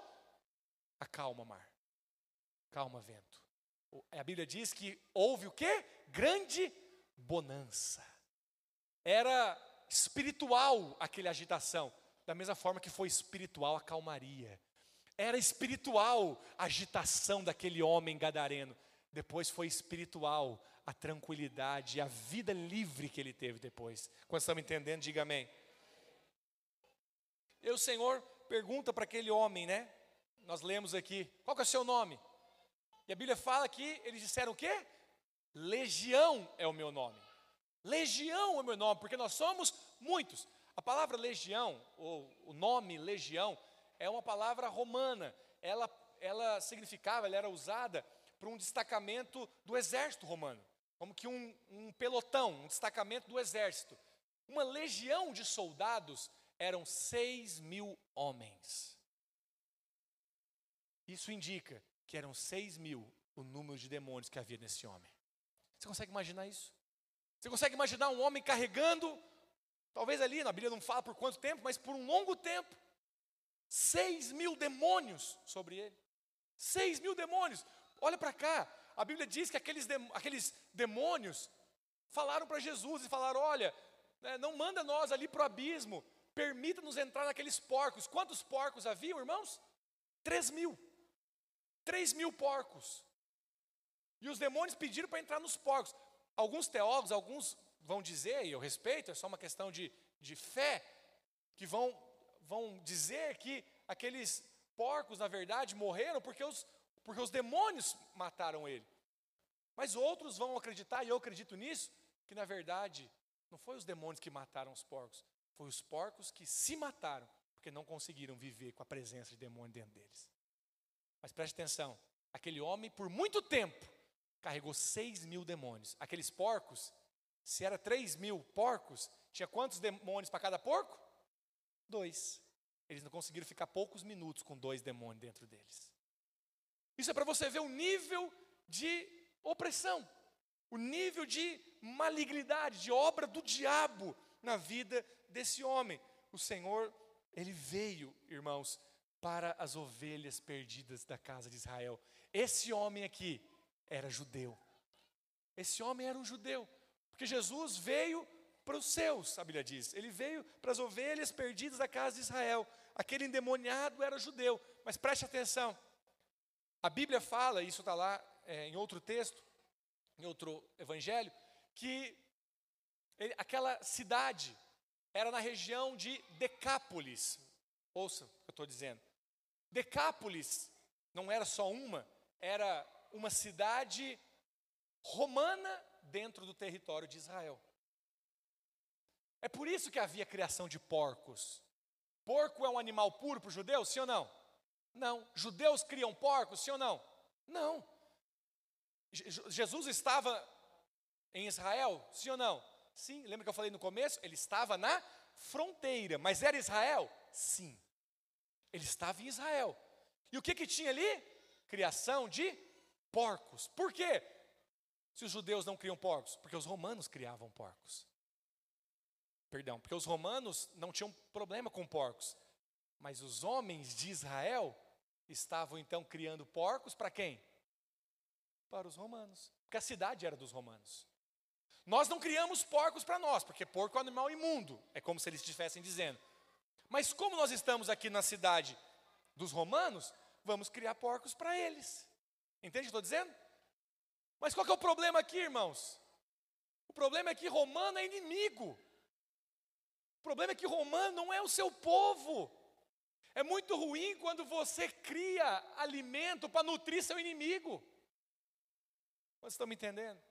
S1: Acalma, mar. Calma, vento. A Bíblia diz que houve o quê? Grande bonança. Era espiritual aquela agitação, da mesma forma que foi espiritual a calmaria. Era espiritual a agitação daquele homem gadareno. Depois foi espiritual a tranquilidade, a vida livre que ele teve depois. Quando estamos entendendo, diga amém. E o Senhor pergunta para aquele homem, né? Nós lemos aqui, qual é o seu nome? E a Bíblia fala que eles disseram o quê? Legião é o meu nome. Legião é o meu nome, porque nós somos muitos. A palavra legião, ou o nome legião, é uma palavra romana. Ela, ela significava, ela era usada para um destacamento do exército romano como que um, um pelotão, um destacamento do exército. Uma legião de soldados eram seis mil homens. Isso indica que eram seis mil o número de demônios que havia nesse homem. Você consegue imaginar isso? Você consegue imaginar um homem carregando, talvez ali, na Bíblia não fala por quanto tempo, mas por um longo tempo, seis mil demônios sobre ele. Seis mil demônios. Olha para cá, a Bíblia diz que aqueles, aqueles demônios falaram para Jesus e falaram: Olha, né, não manda nós ali para o abismo, permita-nos entrar naqueles porcos. Quantos porcos haviam, irmãos? Três mil. Três mil porcos. E os demônios pediram para entrar nos porcos. Alguns teólogos, alguns vão dizer, e eu respeito, é só uma questão de, de fé, que vão, vão dizer que aqueles porcos, na verdade, morreram porque os, porque os demônios mataram ele. Mas outros vão acreditar, e eu acredito nisso, que na verdade não foi os demônios que mataram os porcos, foi os porcos que se mataram, porque não conseguiram viver com a presença de demônio dentro deles. Mas preste atenção, aquele homem por muito tempo carregou seis mil demônios. Aqueles porcos, se era três mil porcos, tinha quantos demônios para cada porco? Dois. Eles não conseguiram ficar poucos minutos com dois demônios dentro deles. Isso é para você ver o nível de opressão, o nível de malignidade, de obra do diabo na vida desse homem. O Senhor, ele veio, irmãos, para as ovelhas perdidas da casa de Israel. Esse homem aqui era judeu. Esse homem era um judeu, porque Jesus veio para os seus, a Bíblia diz. Ele veio para as ovelhas perdidas da casa de Israel. Aquele endemoniado era judeu, mas preste atenção. A Bíblia fala, isso está lá é, em outro texto, em outro evangelho, que ele, aquela cidade era na região de Decápolis. Ouça o que eu estou dizendo. Decápolis não era só uma, era uma cidade romana dentro do território de Israel. É por isso que havia criação de porcos. Porco é um animal puro para o judeu, sim ou não? Não. Judeus criam porcos, sim ou não? Não. Jesus estava em Israel, sim ou não? Sim. Lembra que eu falei no começo? Ele estava na fronteira, mas era Israel? Sim. Ele estava em Israel. E o que que tinha ali? Criação de porcos. Por quê? Se os judeus não criam porcos? Porque os romanos criavam porcos. Perdão, porque os romanos não tinham problema com porcos. Mas os homens de Israel estavam então criando porcos para quem? Para os romanos. Porque a cidade era dos romanos. Nós não criamos porcos para nós, porque porco é um animal imundo. É como se eles estivessem dizendo. Mas como nós estamos aqui na cidade dos romanos, vamos criar porcos para eles. Entende o que estou dizendo? Mas qual é o problema aqui, irmãos? O problema é que romano é inimigo. O problema é que romano não é o seu povo. É muito ruim quando você cria alimento para nutrir seu inimigo. Vocês estão me entendendo?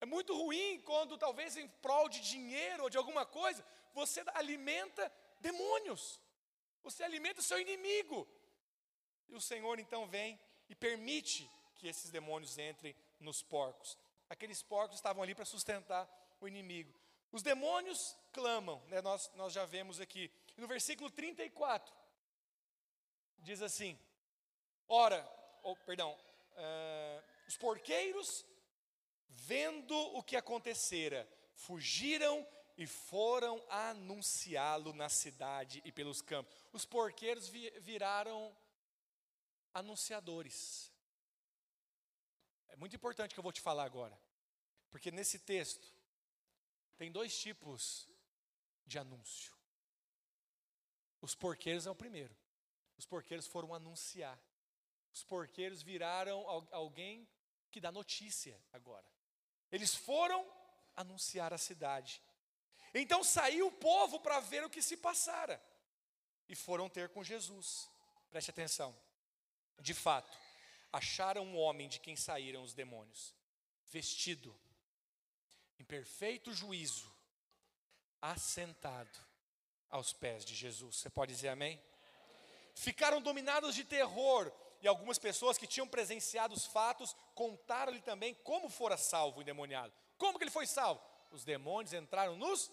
S1: É muito ruim quando, talvez em prol de dinheiro ou de alguma coisa, você alimenta demônios. Você alimenta o seu inimigo. E o Senhor então vem e permite que esses demônios entrem nos porcos. Aqueles porcos estavam ali para sustentar o inimigo. Os demônios clamam, né? nós, nós já vemos aqui. no versículo 34, diz assim: Ora, oh, perdão, uh, os porqueiros Vendo o que acontecera, fugiram e foram anunciá-lo na cidade e pelos campos. Os porqueiros viraram anunciadores. É muito importante que eu vou te falar agora, porque nesse texto tem dois tipos de anúncio. Os porqueiros é o primeiro. Os porqueiros foram anunciar. Os porqueiros viraram alguém que dá notícia agora. Eles foram anunciar a cidade. Então saiu o povo para ver o que se passara. E foram ter com Jesus. Preste atenção. De fato, acharam um homem de quem saíram os demônios, vestido, em perfeito juízo, assentado aos pés de Jesus. Você pode dizer amém? Ficaram dominados de terror e algumas pessoas que tinham presenciado os fatos contaram-lhe também como fora salvo o endemoniado. Como que ele foi salvo? Os demônios entraram nos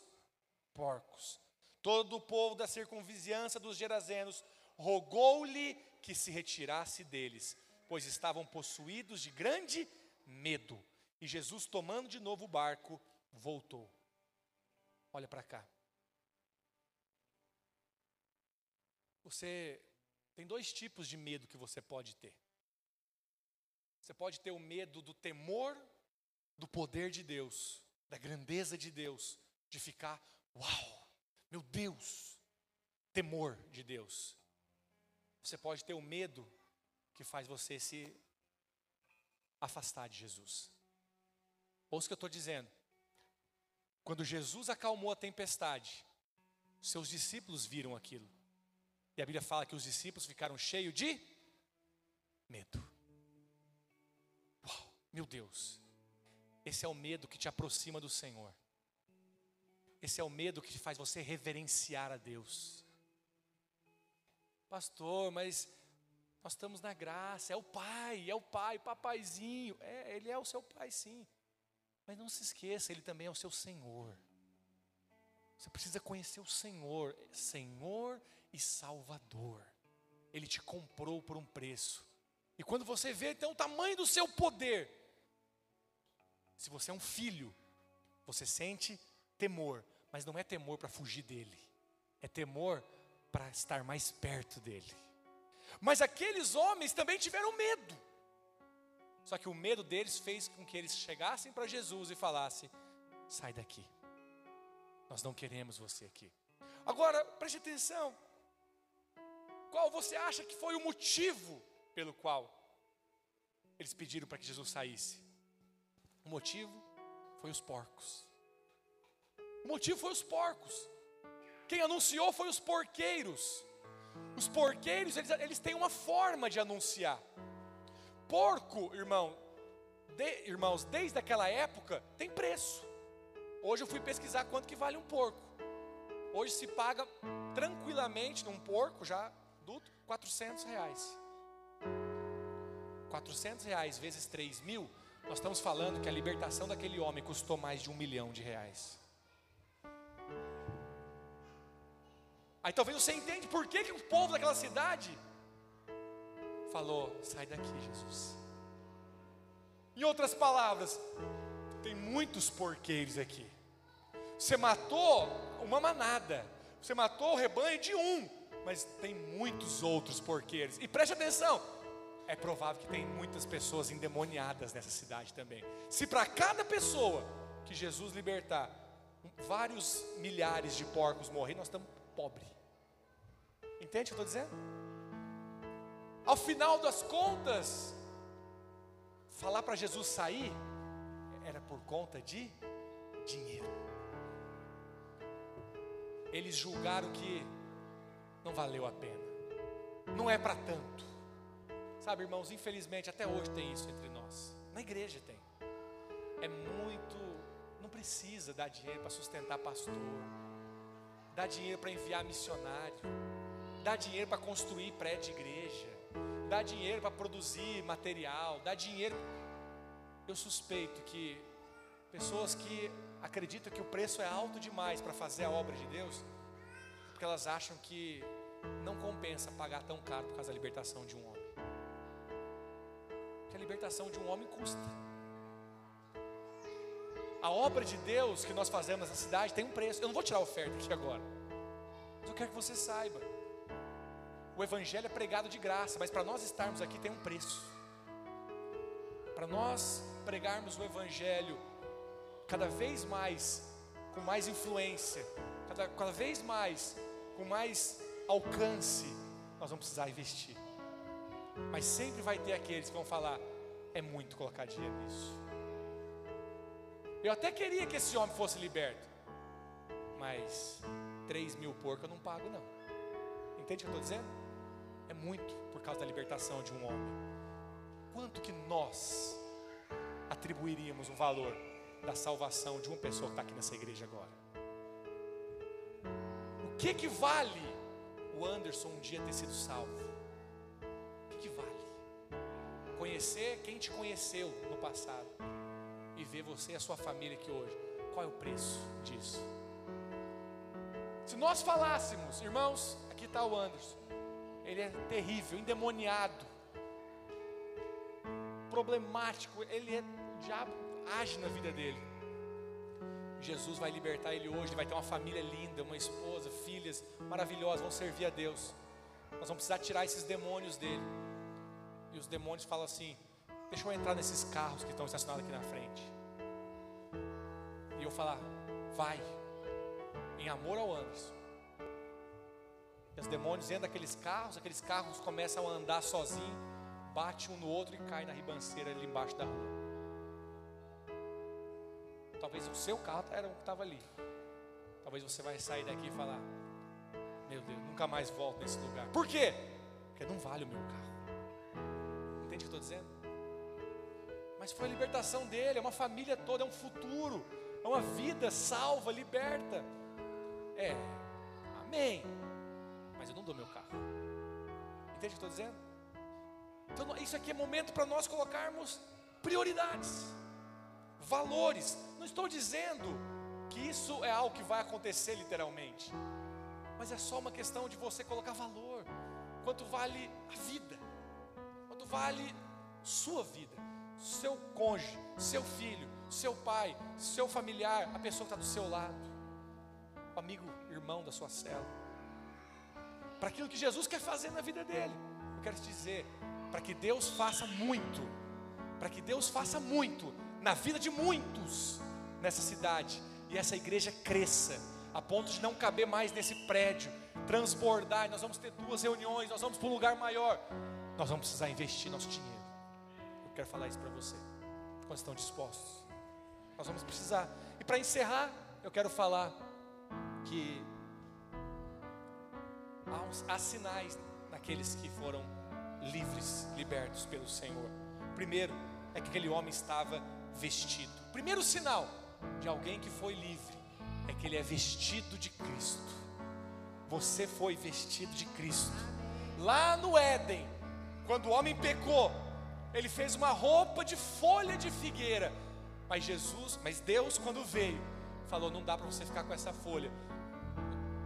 S1: porcos. Todo o povo da circunvizinhança dos Gerazenos rogou-lhe que se retirasse deles, pois estavam possuídos de grande medo. E Jesus, tomando de novo o barco, voltou. Olha para cá. Você tem dois tipos de medo que você pode ter. Você pode ter o medo do temor do poder de Deus, da grandeza de Deus, de ficar, uau, meu Deus, temor de Deus. Você pode ter o medo que faz você se afastar de Jesus. Ouça o que eu estou dizendo. Quando Jesus acalmou a tempestade, seus discípulos viram aquilo. E a Bíblia fala que os discípulos ficaram cheios de medo. Uau, meu Deus. Esse é o medo que te aproxima do Senhor. Esse é o medo que faz você reverenciar a Deus. Pastor, mas nós estamos na graça, é o Pai, é o Pai, papaizinho. É, Ele é o seu Pai, sim. Mas não se esqueça, Ele também é o seu Senhor. Você precisa conhecer o Senhor, Senhor e Salvador. Ele te comprou por um preço. E quando você vê então o tamanho do seu poder, se você é um filho, você sente temor, mas não é temor para fugir dele, é temor para estar mais perto dele. Mas aqueles homens também tiveram medo. Só que o medo deles fez com que eles chegassem para Jesus e falassem: sai daqui, nós não queremos você aqui. Agora, preste atenção, qual você acha que foi o motivo pelo qual eles pediram para que Jesus saísse? O motivo foi os porcos. O motivo foi os porcos. Quem anunciou foi os porqueiros. Os porqueiros, eles, eles têm uma forma de anunciar. Porco, irmão, de, irmãos, desde aquela época tem preço. Hoje eu fui pesquisar quanto que vale um porco. Hoje se paga tranquilamente num porco já adulto, 400 reais. 400 reais vezes 3 mil, nós estamos falando que a libertação daquele homem custou mais de um milhão de reais. Aí talvez você entende por que, que o povo daquela cidade falou: sai daqui, Jesus. Em outras palavras, tem muitos porqueiros aqui. Você matou uma manada, você matou o rebanho de um, mas tem muitos outros porqueiros. E preste atenção, é provável que tem muitas pessoas endemoniadas nessa cidade também. Se para cada pessoa que Jesus libertar, vários milhares de porcos morrer, nós estamos pobres. Entende o que eu estou dizendo? Ao final das contas, falar para Jesus sair era por conta de dinheiro. Eles julgaram que não valeu a pena, não é para tanto. Sabe, irmãos, infelizmente até hoje tem isso entre nós. Na igreja tem. É muito, não precisa dar dinheiro para sustentar pastor, dar dinheiro para enviar missionário, dar dinheiro para construir prédio de igreja dá dinheiro para produzir material, dá dinheiro. Eu suspeito que pessoas que acreditam que o preço é alto demais para fazer a obra de Deus, porque elas acham que não compensa pagar tão caro por causa da libertação de um homem. Que a libertação de um homem custa. A obra de Deus que nós fazemos nessa cidade tem um preço. Eu não vou tirar a oferta aqui agora. Mas eu quero que você saiba o Evangelho é pregado de graça, mas para nós estarmos aqui tem um preço. Para nós pregarmos o Evangelho cada vez mais, com mais influência, cada, cada vez mais, com mais alcance, nós vamos precisar investir. Mas sempre vai ter aqueles que vão falar: é muito colocar dinheiro nisso. Eu até queria que esse homem fosse liberto, mas 3 mil porcos eu não pago, não. Entende o que eu estou dizendo? é muito por causa da libertação de um homem. Quanto que nós atribuiríamos o valor da salvação de uma pessoa que está aqui nessa igreja agora? O que que vale o Anderson um dia ter sido salvo? O que que vale? Conhecer quem te conheceu no passado ver você e a sua família aqui hoje. Qual é o preço disso? Se nós falássemos, irmãos, aqui está o Anderson ele é terrível, endemoniado, problemático, ele é, o diabo age na vida dele. Jesus vai libertar ele hoje, ele vai ter uma família linda, uma esposa, filhas maravilhosas, vão servir a Deus. Nós vamos precisar tirar esses demônios dele. E os demônios falam assim: Deixa eu entrar nesses carros que estão estacionados aqui na frente. Falar: Vai, em amor ao Anderson. E os demônios entram naqueles carros, aqueles carros começam a andar sozinhos, bate um no outro e cai na ribanceira ali embaixo da rua. Talvez o seu carro era o que estava ali. Talvez você vai sair daqui e falar: Meu Deus, nunca mais volto nesse lugar. Por quê? Porque não vale o meu carro. Entende o que eu estou dizendo? Mas foi a libertação dele, é uma família toda, é um futuro, é uma vida salva, liberta. É, amém mas eu não dou meu carro. Entende o que eu estou dizendo? Então, isso aqui é momento para nós colocarmos prioridades, valores. Não estou dizendo que isso é algo que vai acontecer literalmente, mas é só uma questão de você colocar valor. Quanto vale a vida? Quanto vale sua vida? Seu cônjuge, seu filho, seu pai, seu familiar, a pessoa que está do seu lado, o amigo, irmão da sua cela para aquilo que Jesus quer fazer na vida dele. Eu quero te dizer, para que Deus faça muito, para que Deus faça muito na vida de muitos nessa cidade e essa igreja cresça a ponto de não caber mais nesse prédio, transbordar, nós vamos ter duas reuniões, nós vamos para um lugar maior. Nós vamos precisar investir nosso dinheiro. Eu quero falar isso para você. Quando estão dispostos? Nós vamos precisar. E para encerrar, eu quero falar que há, uns, há sinais naqueles que foram livres, libertos pelo Senhor. Primeiro é que aquele homem estava vestido. Primeiro sinal de alguém que foi livre é que ele é vestido de Cristo. Você foi vestido de Cristo. Lá no Éden, quando o homem pecou, ele fez uma roupa de folha de figueira. Mas Jesus, mas Deus quando veio, falou: "Não dá para você ficar com essa folha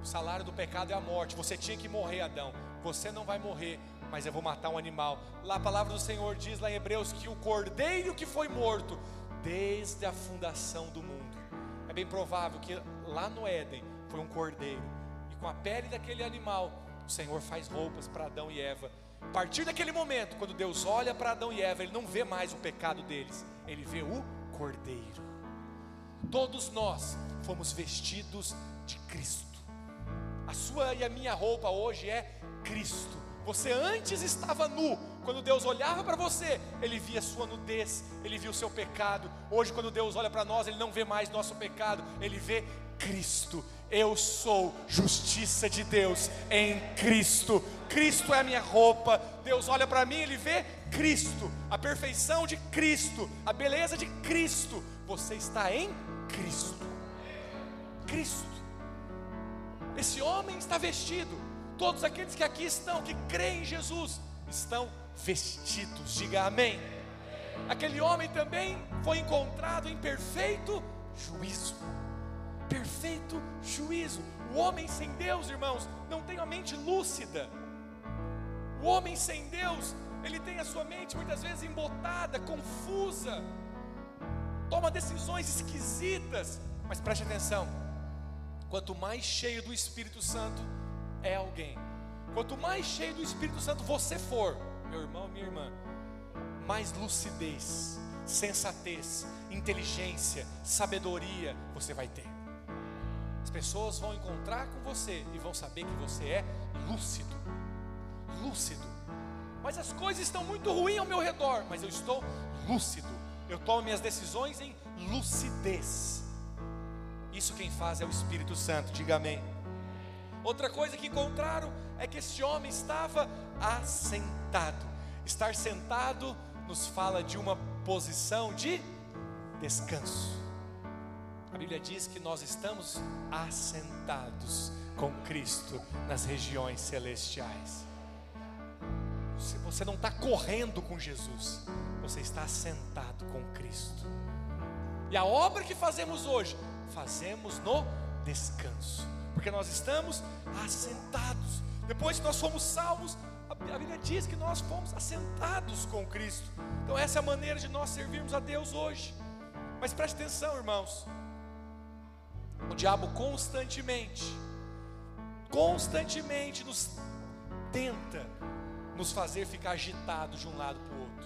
S1: O salário do pecado é a morte. Você tinha que morrer, Adão. Você não vai morrer, mas eu vou matar um animal. Lá a palavra do Senhor diz lá em Hebreus que o cordeiro que foi morto desde a fundação do mundo. É bem provável que lá no Éden foi um cordeiro. E com a pele daquele animal, o Senhor faz roupas para Adão e Eva. A partir daquele momento, quando Deus olha para Adão e Eva, Ele não vê mais o pecado deles, Ele vê o cordeiro. Todos nós fomos vestidos de Cristo. A sua e a minha roupa hoje é Cristo. Você antes estava nu, quando Deus olhava para você, Ele via sua nudez, Ele via o seu pecado. Hoje, quando Deus olha para nós, Ele não vê mais nosso pecado, Ele vê Cristo. Eu sou justiça de Deus em Cristo. Cristo é a minha roupa. Deus olha para mim, Ele vê Cristo, a perfeição de Cristo, a beleza de Cristo. Você está em Cristo. Cristo. Esse homem está vestido. Todos aqueles que aqui estão, que creem em Jesus, estão vestidos. Diga amém. Aquele homem também foi encontrado em perfeito juízo. Perfeito juízo. O homem sem Deus, irmãos, não tem a mente lúcida. O homem sem Deus, ele tem a sua mente muitas vezes embotada, confusa, toma decisões esquisitas. Mas preste atenção: quanto mais cheio do Espírito Santo é alguém, quanto mais cheio do Espírito Santo você for, meu irmão, minha irmã, mais lucidez, sensatez, inteligência, sabedoria você vai ter. As pessoas vão encontrar com você e vão saber que você é lúcido. Lúcido. Mas as coisas estão muito ruins ao meu redor, mas eu estou lúcido. Eu tomo minhas decisões em lucidez. Isso quem faz é o Espírito Santo, diga amém. Outra coisa que encontraram é que este homem estava assentado. Estar sentado nos fala de uma posição de descanso. A Bíblia diz que nós estamos assentados com Cristo nas regiões celestiais. Você não está correndo com Jesus, você está assentado com Cristo. E a obra que fazemos hoje, fazemos no descanso, porque nós estamos assentados. Depois que nós fomos salvos, a Bíblia diz que nós fomos assentados com Cristo. Então, essa é a maneira de nós servirmos a Deus hoje. Mas preste atenção, irmãos. O diabo constantemente, constantemente nos tenta nos fazer ficar agitado de um lado para o outro.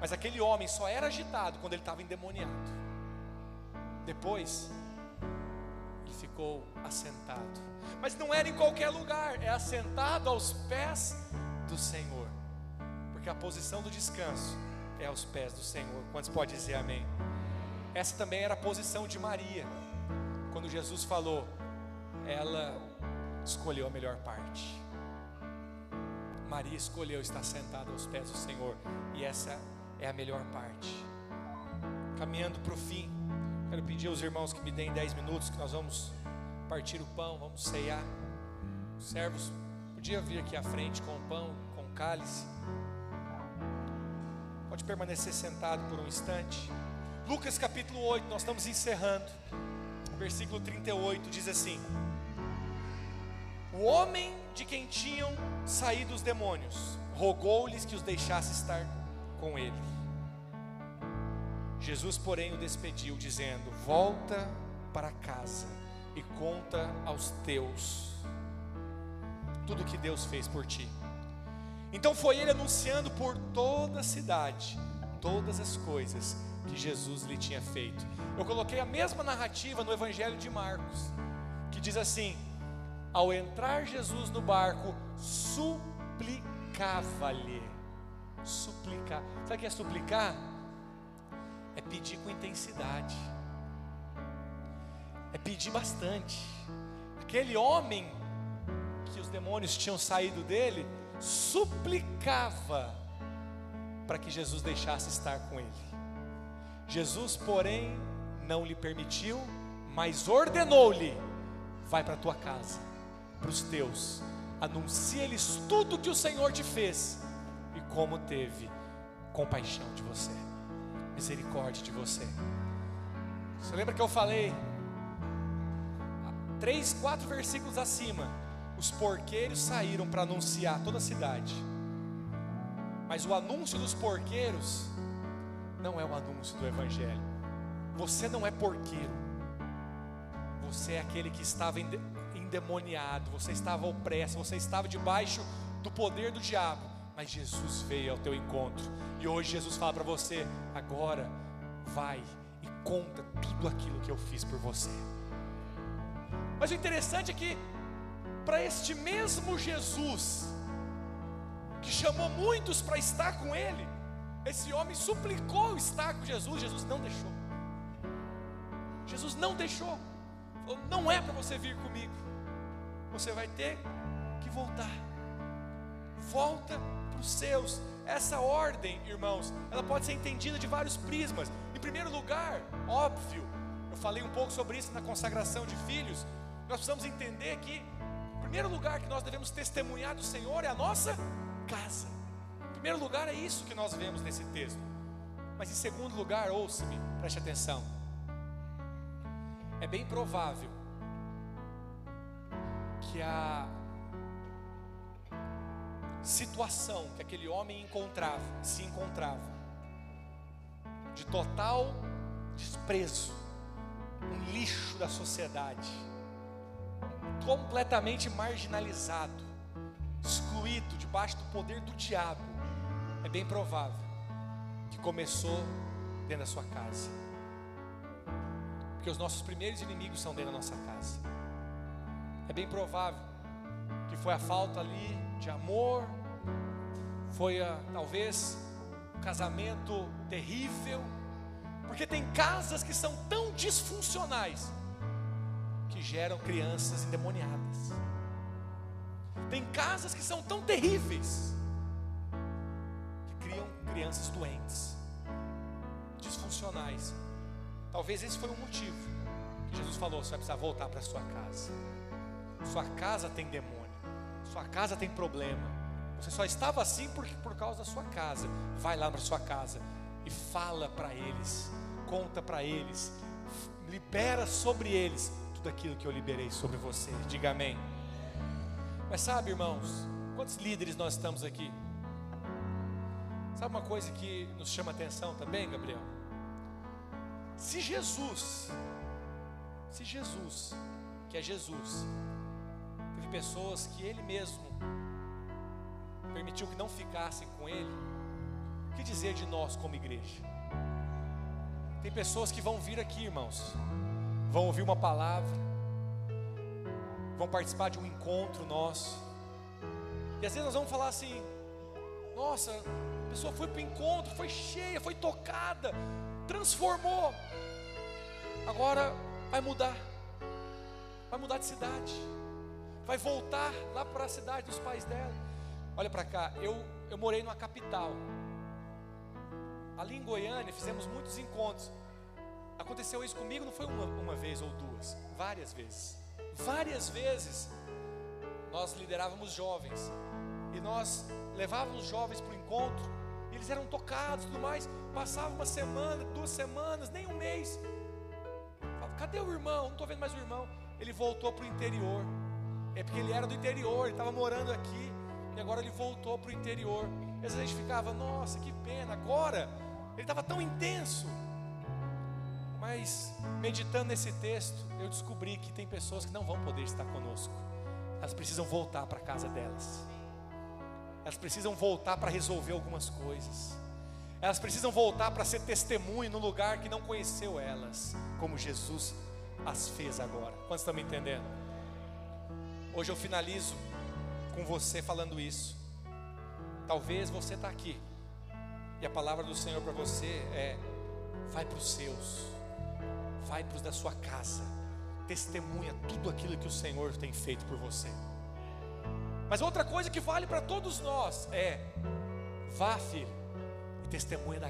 S1: Mas aquele homem só era agitado quando ele estava endemoniado. Depois, ele ficou assentado. Mas não era em qualquer lugar, é assentado aos pés do Senhor. Porque a posição do descanso é aos pés do Senhor. Quantos pode dizer amém? Essa também era a posição de Maria. Quando Jesus falou, ela escolheu a melhor parte. Maria escolheu estar sentada aos pés do Senhor, e essa é a melhor parte. Caminhando para o fim, quero pedir aos irmãos que me deem 10 minutos, que nós vamos partir o pão, vamos ceiar. Os servos, podia vir aqui à frente com o pão, com o cálice. Pode permanecer sentado por um instante. Lucas capítulo 8, nós estamos encerrando. Versículo 38 diz assim: O homem de quem tinham saído os demônios rogou-lhes que os deixasse estar com ele. Jesus, porém, o despediu, dizendo: Volta para casa e conta aos teus tudo que Deus fez por ti. Então foi ele anunciando por toda a cidade todas as coisas que Jesus lhe tinha feito. Eu coloquei a mesma narrativa no Evangelho de Marcos, que diz assim: ao entrar Jesus no barco, suplicava-lhe. Suplicar. Sabe o que é suplicar? É pedir com intensidade. É pedir bastante. Aquele homem que os demônios tinham saído dele, suplicava para que Jesus deixasse estar com ele. Jesus, porém, não lhe permitiu, mas ordenou-lhe: vai para a tua casa, para os teus, anuncia-lhes tudo que o Senhor te fez e como teve compaixão de você, misericórdia de você. Você lembra que eu falei? Três, quatro versículos acima, os porqueiros saíram para anunciar toda a cidade. Mas o anúncio dos porqueiros não é o anúncio do Evangelho. Você não é porqueiro. Você é aquele que estava endemoniado, você estava opresso, você estava debaixo do poder do diabo. Mas Jesus veio ao teu encontro. E hoje Jesus fala para você: agora vai e conta tudo aquilo que eu fiz por você. Mas o interessante é que, para este mesmo Jesus, que chamou muitos para estar com Ele, esse homem suplicou estar com Jesus, Jesus não deixou. Jesus não deixou. Falou, não é para você vir comigo. Você vai ter que voltar. Volta para os seus. Essa ordem, irmãos, ela pode ser entendida de vários prismas. Em primeiro lugar, óbvio, eu falei um pouco sobre isso na consagração de filhos. Nós precisamos entender que, em primeiro lugar, que nós devemos testemunhar do Senhor é a nossa casa. Primeiro lugar, é isso que nós vemos nesse texto. Mas em segundo lugar, ouça-me, preste atenção. É bem provável que a situação que aquele homem encontrava, se encontrava, de total desprezo, um lixo da sociedade, completamente marginalizado, excluído debaixo do poder do diabo, é bem provável que começou dentro da sua casa. Porque os nossos primeiros inimigos são dentro da nossa casa. É bem provável que foi a falta ali de amor, foi a, talvez um casamento terrível, porque tem casas que são tão disfuncionais que geram crianças endemoniadas. Tem casas que são tão terríveis crianças doentes, disfuncionais. Talvez esse foi o motivo que Jesus falou: você vai precisar voltar para sua casa. Sua casa tem demônio, sua casa tem problema. Você só estava assim por, por causa da sua casa. Vai lá para sua casa e fala para eles, conta para eles, libera sobre eles tudo aquilo que eu liberei sobre você. Diga amém. Mas sabe, irmãos, quantos líderes nós estamos aqui? Sabe uma coisa que nos chama atenção também, Gabriel? Se Jesus, se Jesus, que é Jesus, teve pessoas que Ele mesmo permitiu que não ficassem com Ele, o que dizer de nós como igreja? Tem pessoas que vão vir aqui, irmãos, vão ouvir uma palavra, vão participar de um encontro nosso. E às vezes nós vamos falar assim: nossa, pessoa foi para o encontro, foi cheia, foi tocada, transformou. Agora vai mudar, vai mudar de cidade, vai voltar lá para a cidade dos pais dela. Olha para cá, eu, eu morei numa capital. Ali em Goiânia fizemos muitos encontros. Aconteceu isso comigo, não foi uma, uma vez ou duas, várias vezes várias vezes nós liderávamos jovens e nós levávamos os jovens para o encontro, eles eram tocados e tudo mais. Passava uma semana, duas semanas, nem um mês. Falava, cadê o irmão? Não estou vendo mais o irmão. Ele voltou para o interior. É porque ele era do interior, ele estava morando aqui, e agora ele voltou para o interior. E às vezes a gente ficava, nossa, que pena, agora ele estava tão intenso. Mas meditando nesse texto, eu descobri que tem pessoas que não vão poder estar conosco. Elas precisam voltar para a casa delas. Elas precisam voltar para resolver algumas coisas. Elas precisam voltar para ser testemunho no lugar que não conheceu elas, como Jesus as fez agora. Quantos estão me entendendo? Hoje eu finalizo com você falando isso. Talvez você está aqui e a palavra do Senhor para você é: vai para os seus vai para os da sua casa, testemunha tudo aquilo que o Senhor tem feito por você. Mas outra coisa que vale para todos nós é: vá, filho, e testemunha da